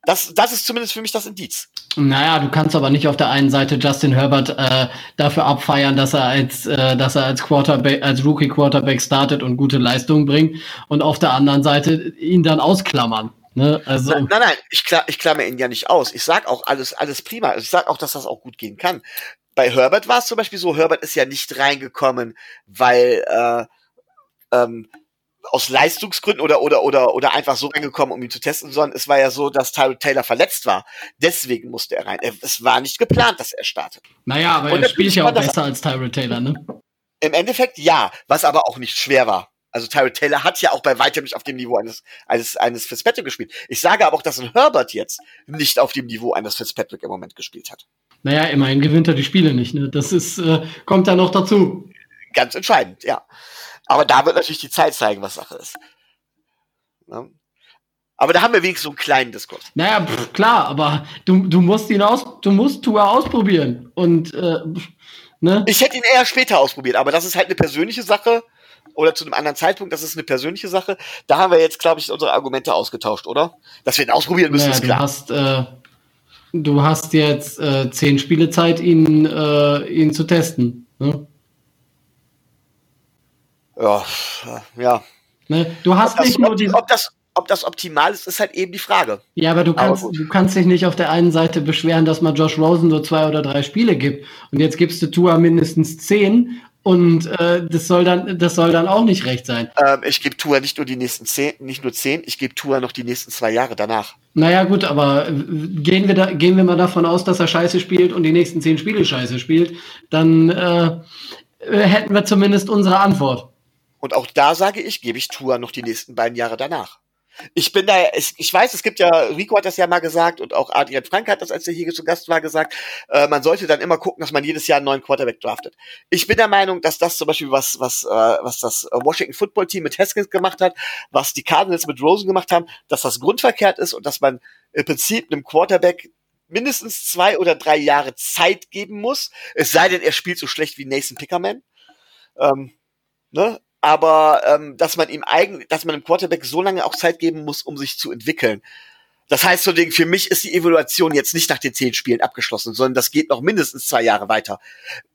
Das, das ist zumindest für mich das Indiz. Naja, du kannst aber nicht auf der einen Seite Justin Herbert äh, dafür abfeiern, dass er als, äh, dass er als Quarterback, als Rookie Quarterback startet und gute Leistungen bringt und auf der anderen Seite ihn dann ausklammern. Ne? Also nein, nein, nein, ich, klar, ich klammer ihn ja nicht aus. Ich sag auch alles, alles prima. Ich sag auch, dass das auch gut gehen kann. Bei Herbert war es zum Beispiel so, Herbert ist ja nicht reingekommen, weil äh, ähm, aus Leistungsgründen oder, oder, oder, oder einfach so reingekommen, um ihn zu testen, sondern es war ja so, dass Tyrod Taylor verletzt war. Deswegen musste er rein. Es war nicht geplant, dass er startet. Naja, aber er spielt ja auch besser als Tyrod Taylor, ne? Im Endeffekt ja, was aber auch nicht schwer war. Also Tyrod Taylor hat ja auch bei weitem nicht auf dem Niveau eines, eines, eines Fitzpatrick gespielt. Ich sage aber auch, dass ein Herbert jetzt nicht auf dem Niveau eines Fitzpatrick im Moment gespielt hat. Naja, immerhin gewinnt er die Spiele nicht, ne? Das ist, äh, kommt da noch dazu. Ganz entscheidend, ja. Aber da wird natürlich die Zeit zeigen, was Sache ist. Ne? Aber da haben wir wenigstens so einen kleinen Diskurs. Naja, pff, klar, aber du, du musst ihn aus, du musst Tour ausprobieren. Und äh, ne? Ich hätte ihn eher später ausprobiert, aber das ist halt eine persönliche Sache oder zu einem anderen Zeitpunkt, das ist eine persönliche Sache. Da haben wir jetzt, glaube ich, unsere Argumente ausgetauscht, oder? Dass wir ihn ausprobieren müssen, naja, ist klar. Du hast, äh, du hast jetzt äh, zehn Spiele Zeit, ihn, äh, ihn zu testen. Ne? Ja, ja. Ne? Du hast nicht nur die. Ob das, ob das optimal ist, ist halt eben die Frage. Ja, aber du kannst, aber du kannst dich nicht auf der einen Seite beschweren, dass man Josh Rosen nur zwei oder drei Spiele gibt. Und jetzt gibst du Tua mindestens zehn und äh, das soll dann, das soll dann auch nicht recht sein. Ähm, ich gebe Tour nicht nur die nächsten zehn, nicht nur zehn, ich gebe Tour noch die nächsten zwei Jahre danach. Naja, gut, aber gehen wir da, gehen wir mal davon aus, dass er Scheiße spielt und die nächsten zehn Spiele Scheiße spielt, dann äh, hätten wir zumindest unsere Antwort. Und auch da sage ich, gebe ich Tour noch die nächsten beiden Jahre danach. Ich bin da, ich, ich weiß, es gibt ja, Rico hat das ja mal gesagt und auch Adrian Frank hat das, als er hier zu Gast war, gesagt, äh, man sollte dann immer gucken, dass man jedes Jahr einen neuen Quarterback draftet. Ich bin der Meinung, dass das zum Beispiel was, was, äh, was das Washington Football Team mit Haskins gemacht hat, was die Cardinals mit Rosen gemacht haben, dass das grundverkehrt ist und dass man im Prinzip einem Quarterback mindestens zwei oder drei Jahre Zeit geben muss, es sei denn, er spielt so schlecht wie Nathan Pickerman. Ähm, ne? Aber ähm, dass man ihm eigentlich, dass man dem Quarterback so lange auch Zeit geben muss, um sich zu entwickeln. Das heißt so Ding, für mich ist die Evaluation jetzt nicht nach den zehn Spielen abgeschlossen, sondern das geht noch mindestens zwei Jahre weiter.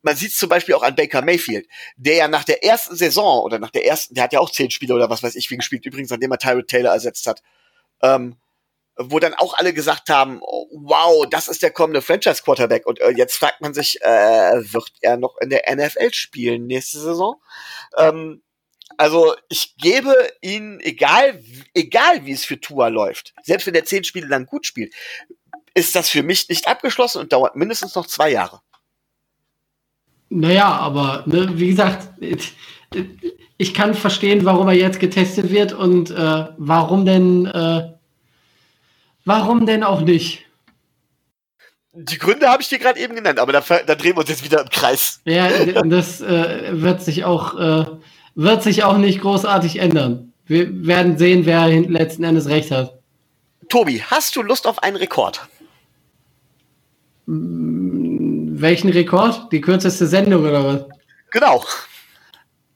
Man sieht zum Beispiel auch an Baker Mayfield, der ja nach der ersten Saison oder nach der ersten, der hat ja auch zehn Spiele oder was weiß ich wie gespielt, übrigens, nachdem er Tyrod Taylor ersetzt hat, ähm, wo dann auch alle gesagt haben, wow, das ist der kommende Franchise Quarterback. Und äh, jetzt fragt man sich, äh, wird er noch in der NFL spielen nächste Saison? Ähm, also ich gebe ihnen, egal, egal wie es für Tua läuft, selbst wenn er zehn Spiele lang gut spielt, ist das für mich nicht abgeschlossen und dauert mindestens noch zwei Jahre. Naja, aber ne, wie gesagt, ich kann verstehen, warum er jetzt getestet wird und äh, warum denn, äh, warum denn auch nicht. Die Gründe habe ich dir gerade eben genannt, aber da, da, drehen wir uns jetzt wieder im Kreis. Ja, das äh, wird sich auch äh, wird sich auch nicht großartig ändern. Wir werden sehen, wer letzten Endes recht hat. Tobi, hast du Lust auf einen Rekord? Hm, welchen Rekord? Die kürzeste Sendung oder was? Genau.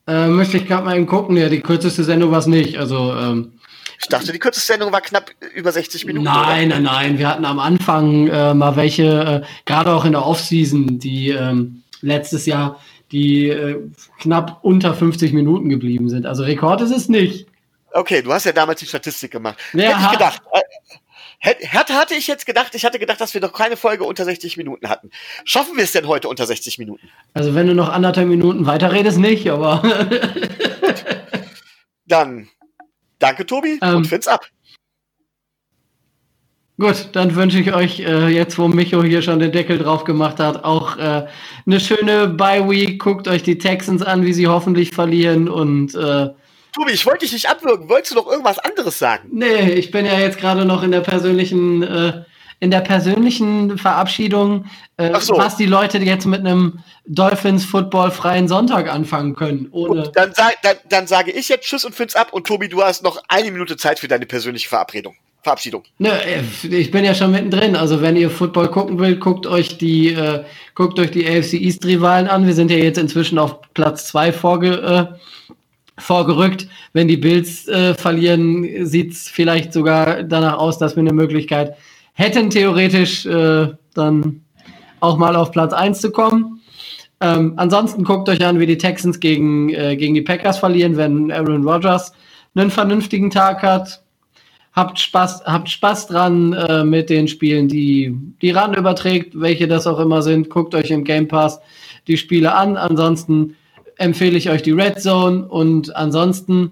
Äh, möchte ich gerade mal eben gucken. Ja, die kürzeste Sendung war es nicht. Also, ähm, ich dachte, die kürzeste Sendung war knapp über 60 Minuten. Nein, oder? nein, nein. Wir hatten am Anfang äh, mal welche, äh, gerade auch in der Offseason, die ähm, letztes Jahr die äh, knapp unter 50 Minuten geblieben sind. Also Rekord ist es nicht. Okay, du hast ja damals die Statistik gemacht. Ja, hätte ich gedacht. Äh, hätte, hatte ich jetzt gedacht, ich hatte gedacht, dass wir noch keine Folge unter 60 Minuten hatten. Schaffen wir es denn heute unter 60 Minuten? Also wenn du noch anderthalb Minuten weiterredest, nicht, aber. Dann danke, Tobi, ähm, und find's ab. Gut, dann wünsche ich euch äh, jetzt, wo Micho hier schon den Deckel drauf gemacht hat, auch äh, eine schöne Bye-Week. Guckt euch die Texans an, wie sie hoffentlich verlieren und äh, Tobi, ich wollte dich nicht abwürgen. Wolltest du noch irgendwas anderes sagen? Nee, ich bin ja jetzt gerade noch in der persönlichen, äh, in der persönlichen Verabschiedung, äh, so. was die Leute jetzt mit einem Dolphins Football freien Sonntag anfangen können. Ohne dann, dann, dann sage ich jetzt Tschüss und find's ab und Tobi, du hast noch eine Minute Zeit für deine persönliche Verabredung. Verabschiedung. Ne, ich bin ja schon mittendrin. Also wenn ihr Football gucken wollt, guckt euch die, äh, guckt euch die AFC East Rivalen an. Wir sind ja jetzt inzwischen auf Platz zwei vorge, äh, vorgerückt. Wenn die Bills äh, verlieren, sieht's vielleicht sogar danach aus, dass wir eine Möglichkeit hätten, theoretisch äh, dann auch mal auf Platz eins zu kommen. Ähm, ansonsten guckt euch an, wie die Texans gegen, äh, gegen die Packers verlieren, wenn Aaron Rodgers einen vernünftigen Tag hat habt Spaß, habt Spaß dran äh, mit den Spielen, die die RAN überträgt, welche das auch immer sind. Guckt euch im Game Pass die Spiele an. Ansonsten empfehle ich euch die Red Zone und ansonsten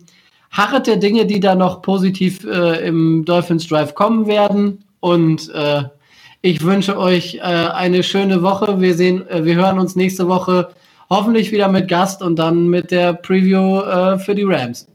harret der Dinge, die da noch positiv äh, im Dolphins Drive kommen werden. Und äh, ich wünsche euch äh, eine schöne Woche. Wir sehen, äh, wir hören uns nächste Woche hoffentlich wieder mit Gast und dann mit der Preview äh, für die Rams.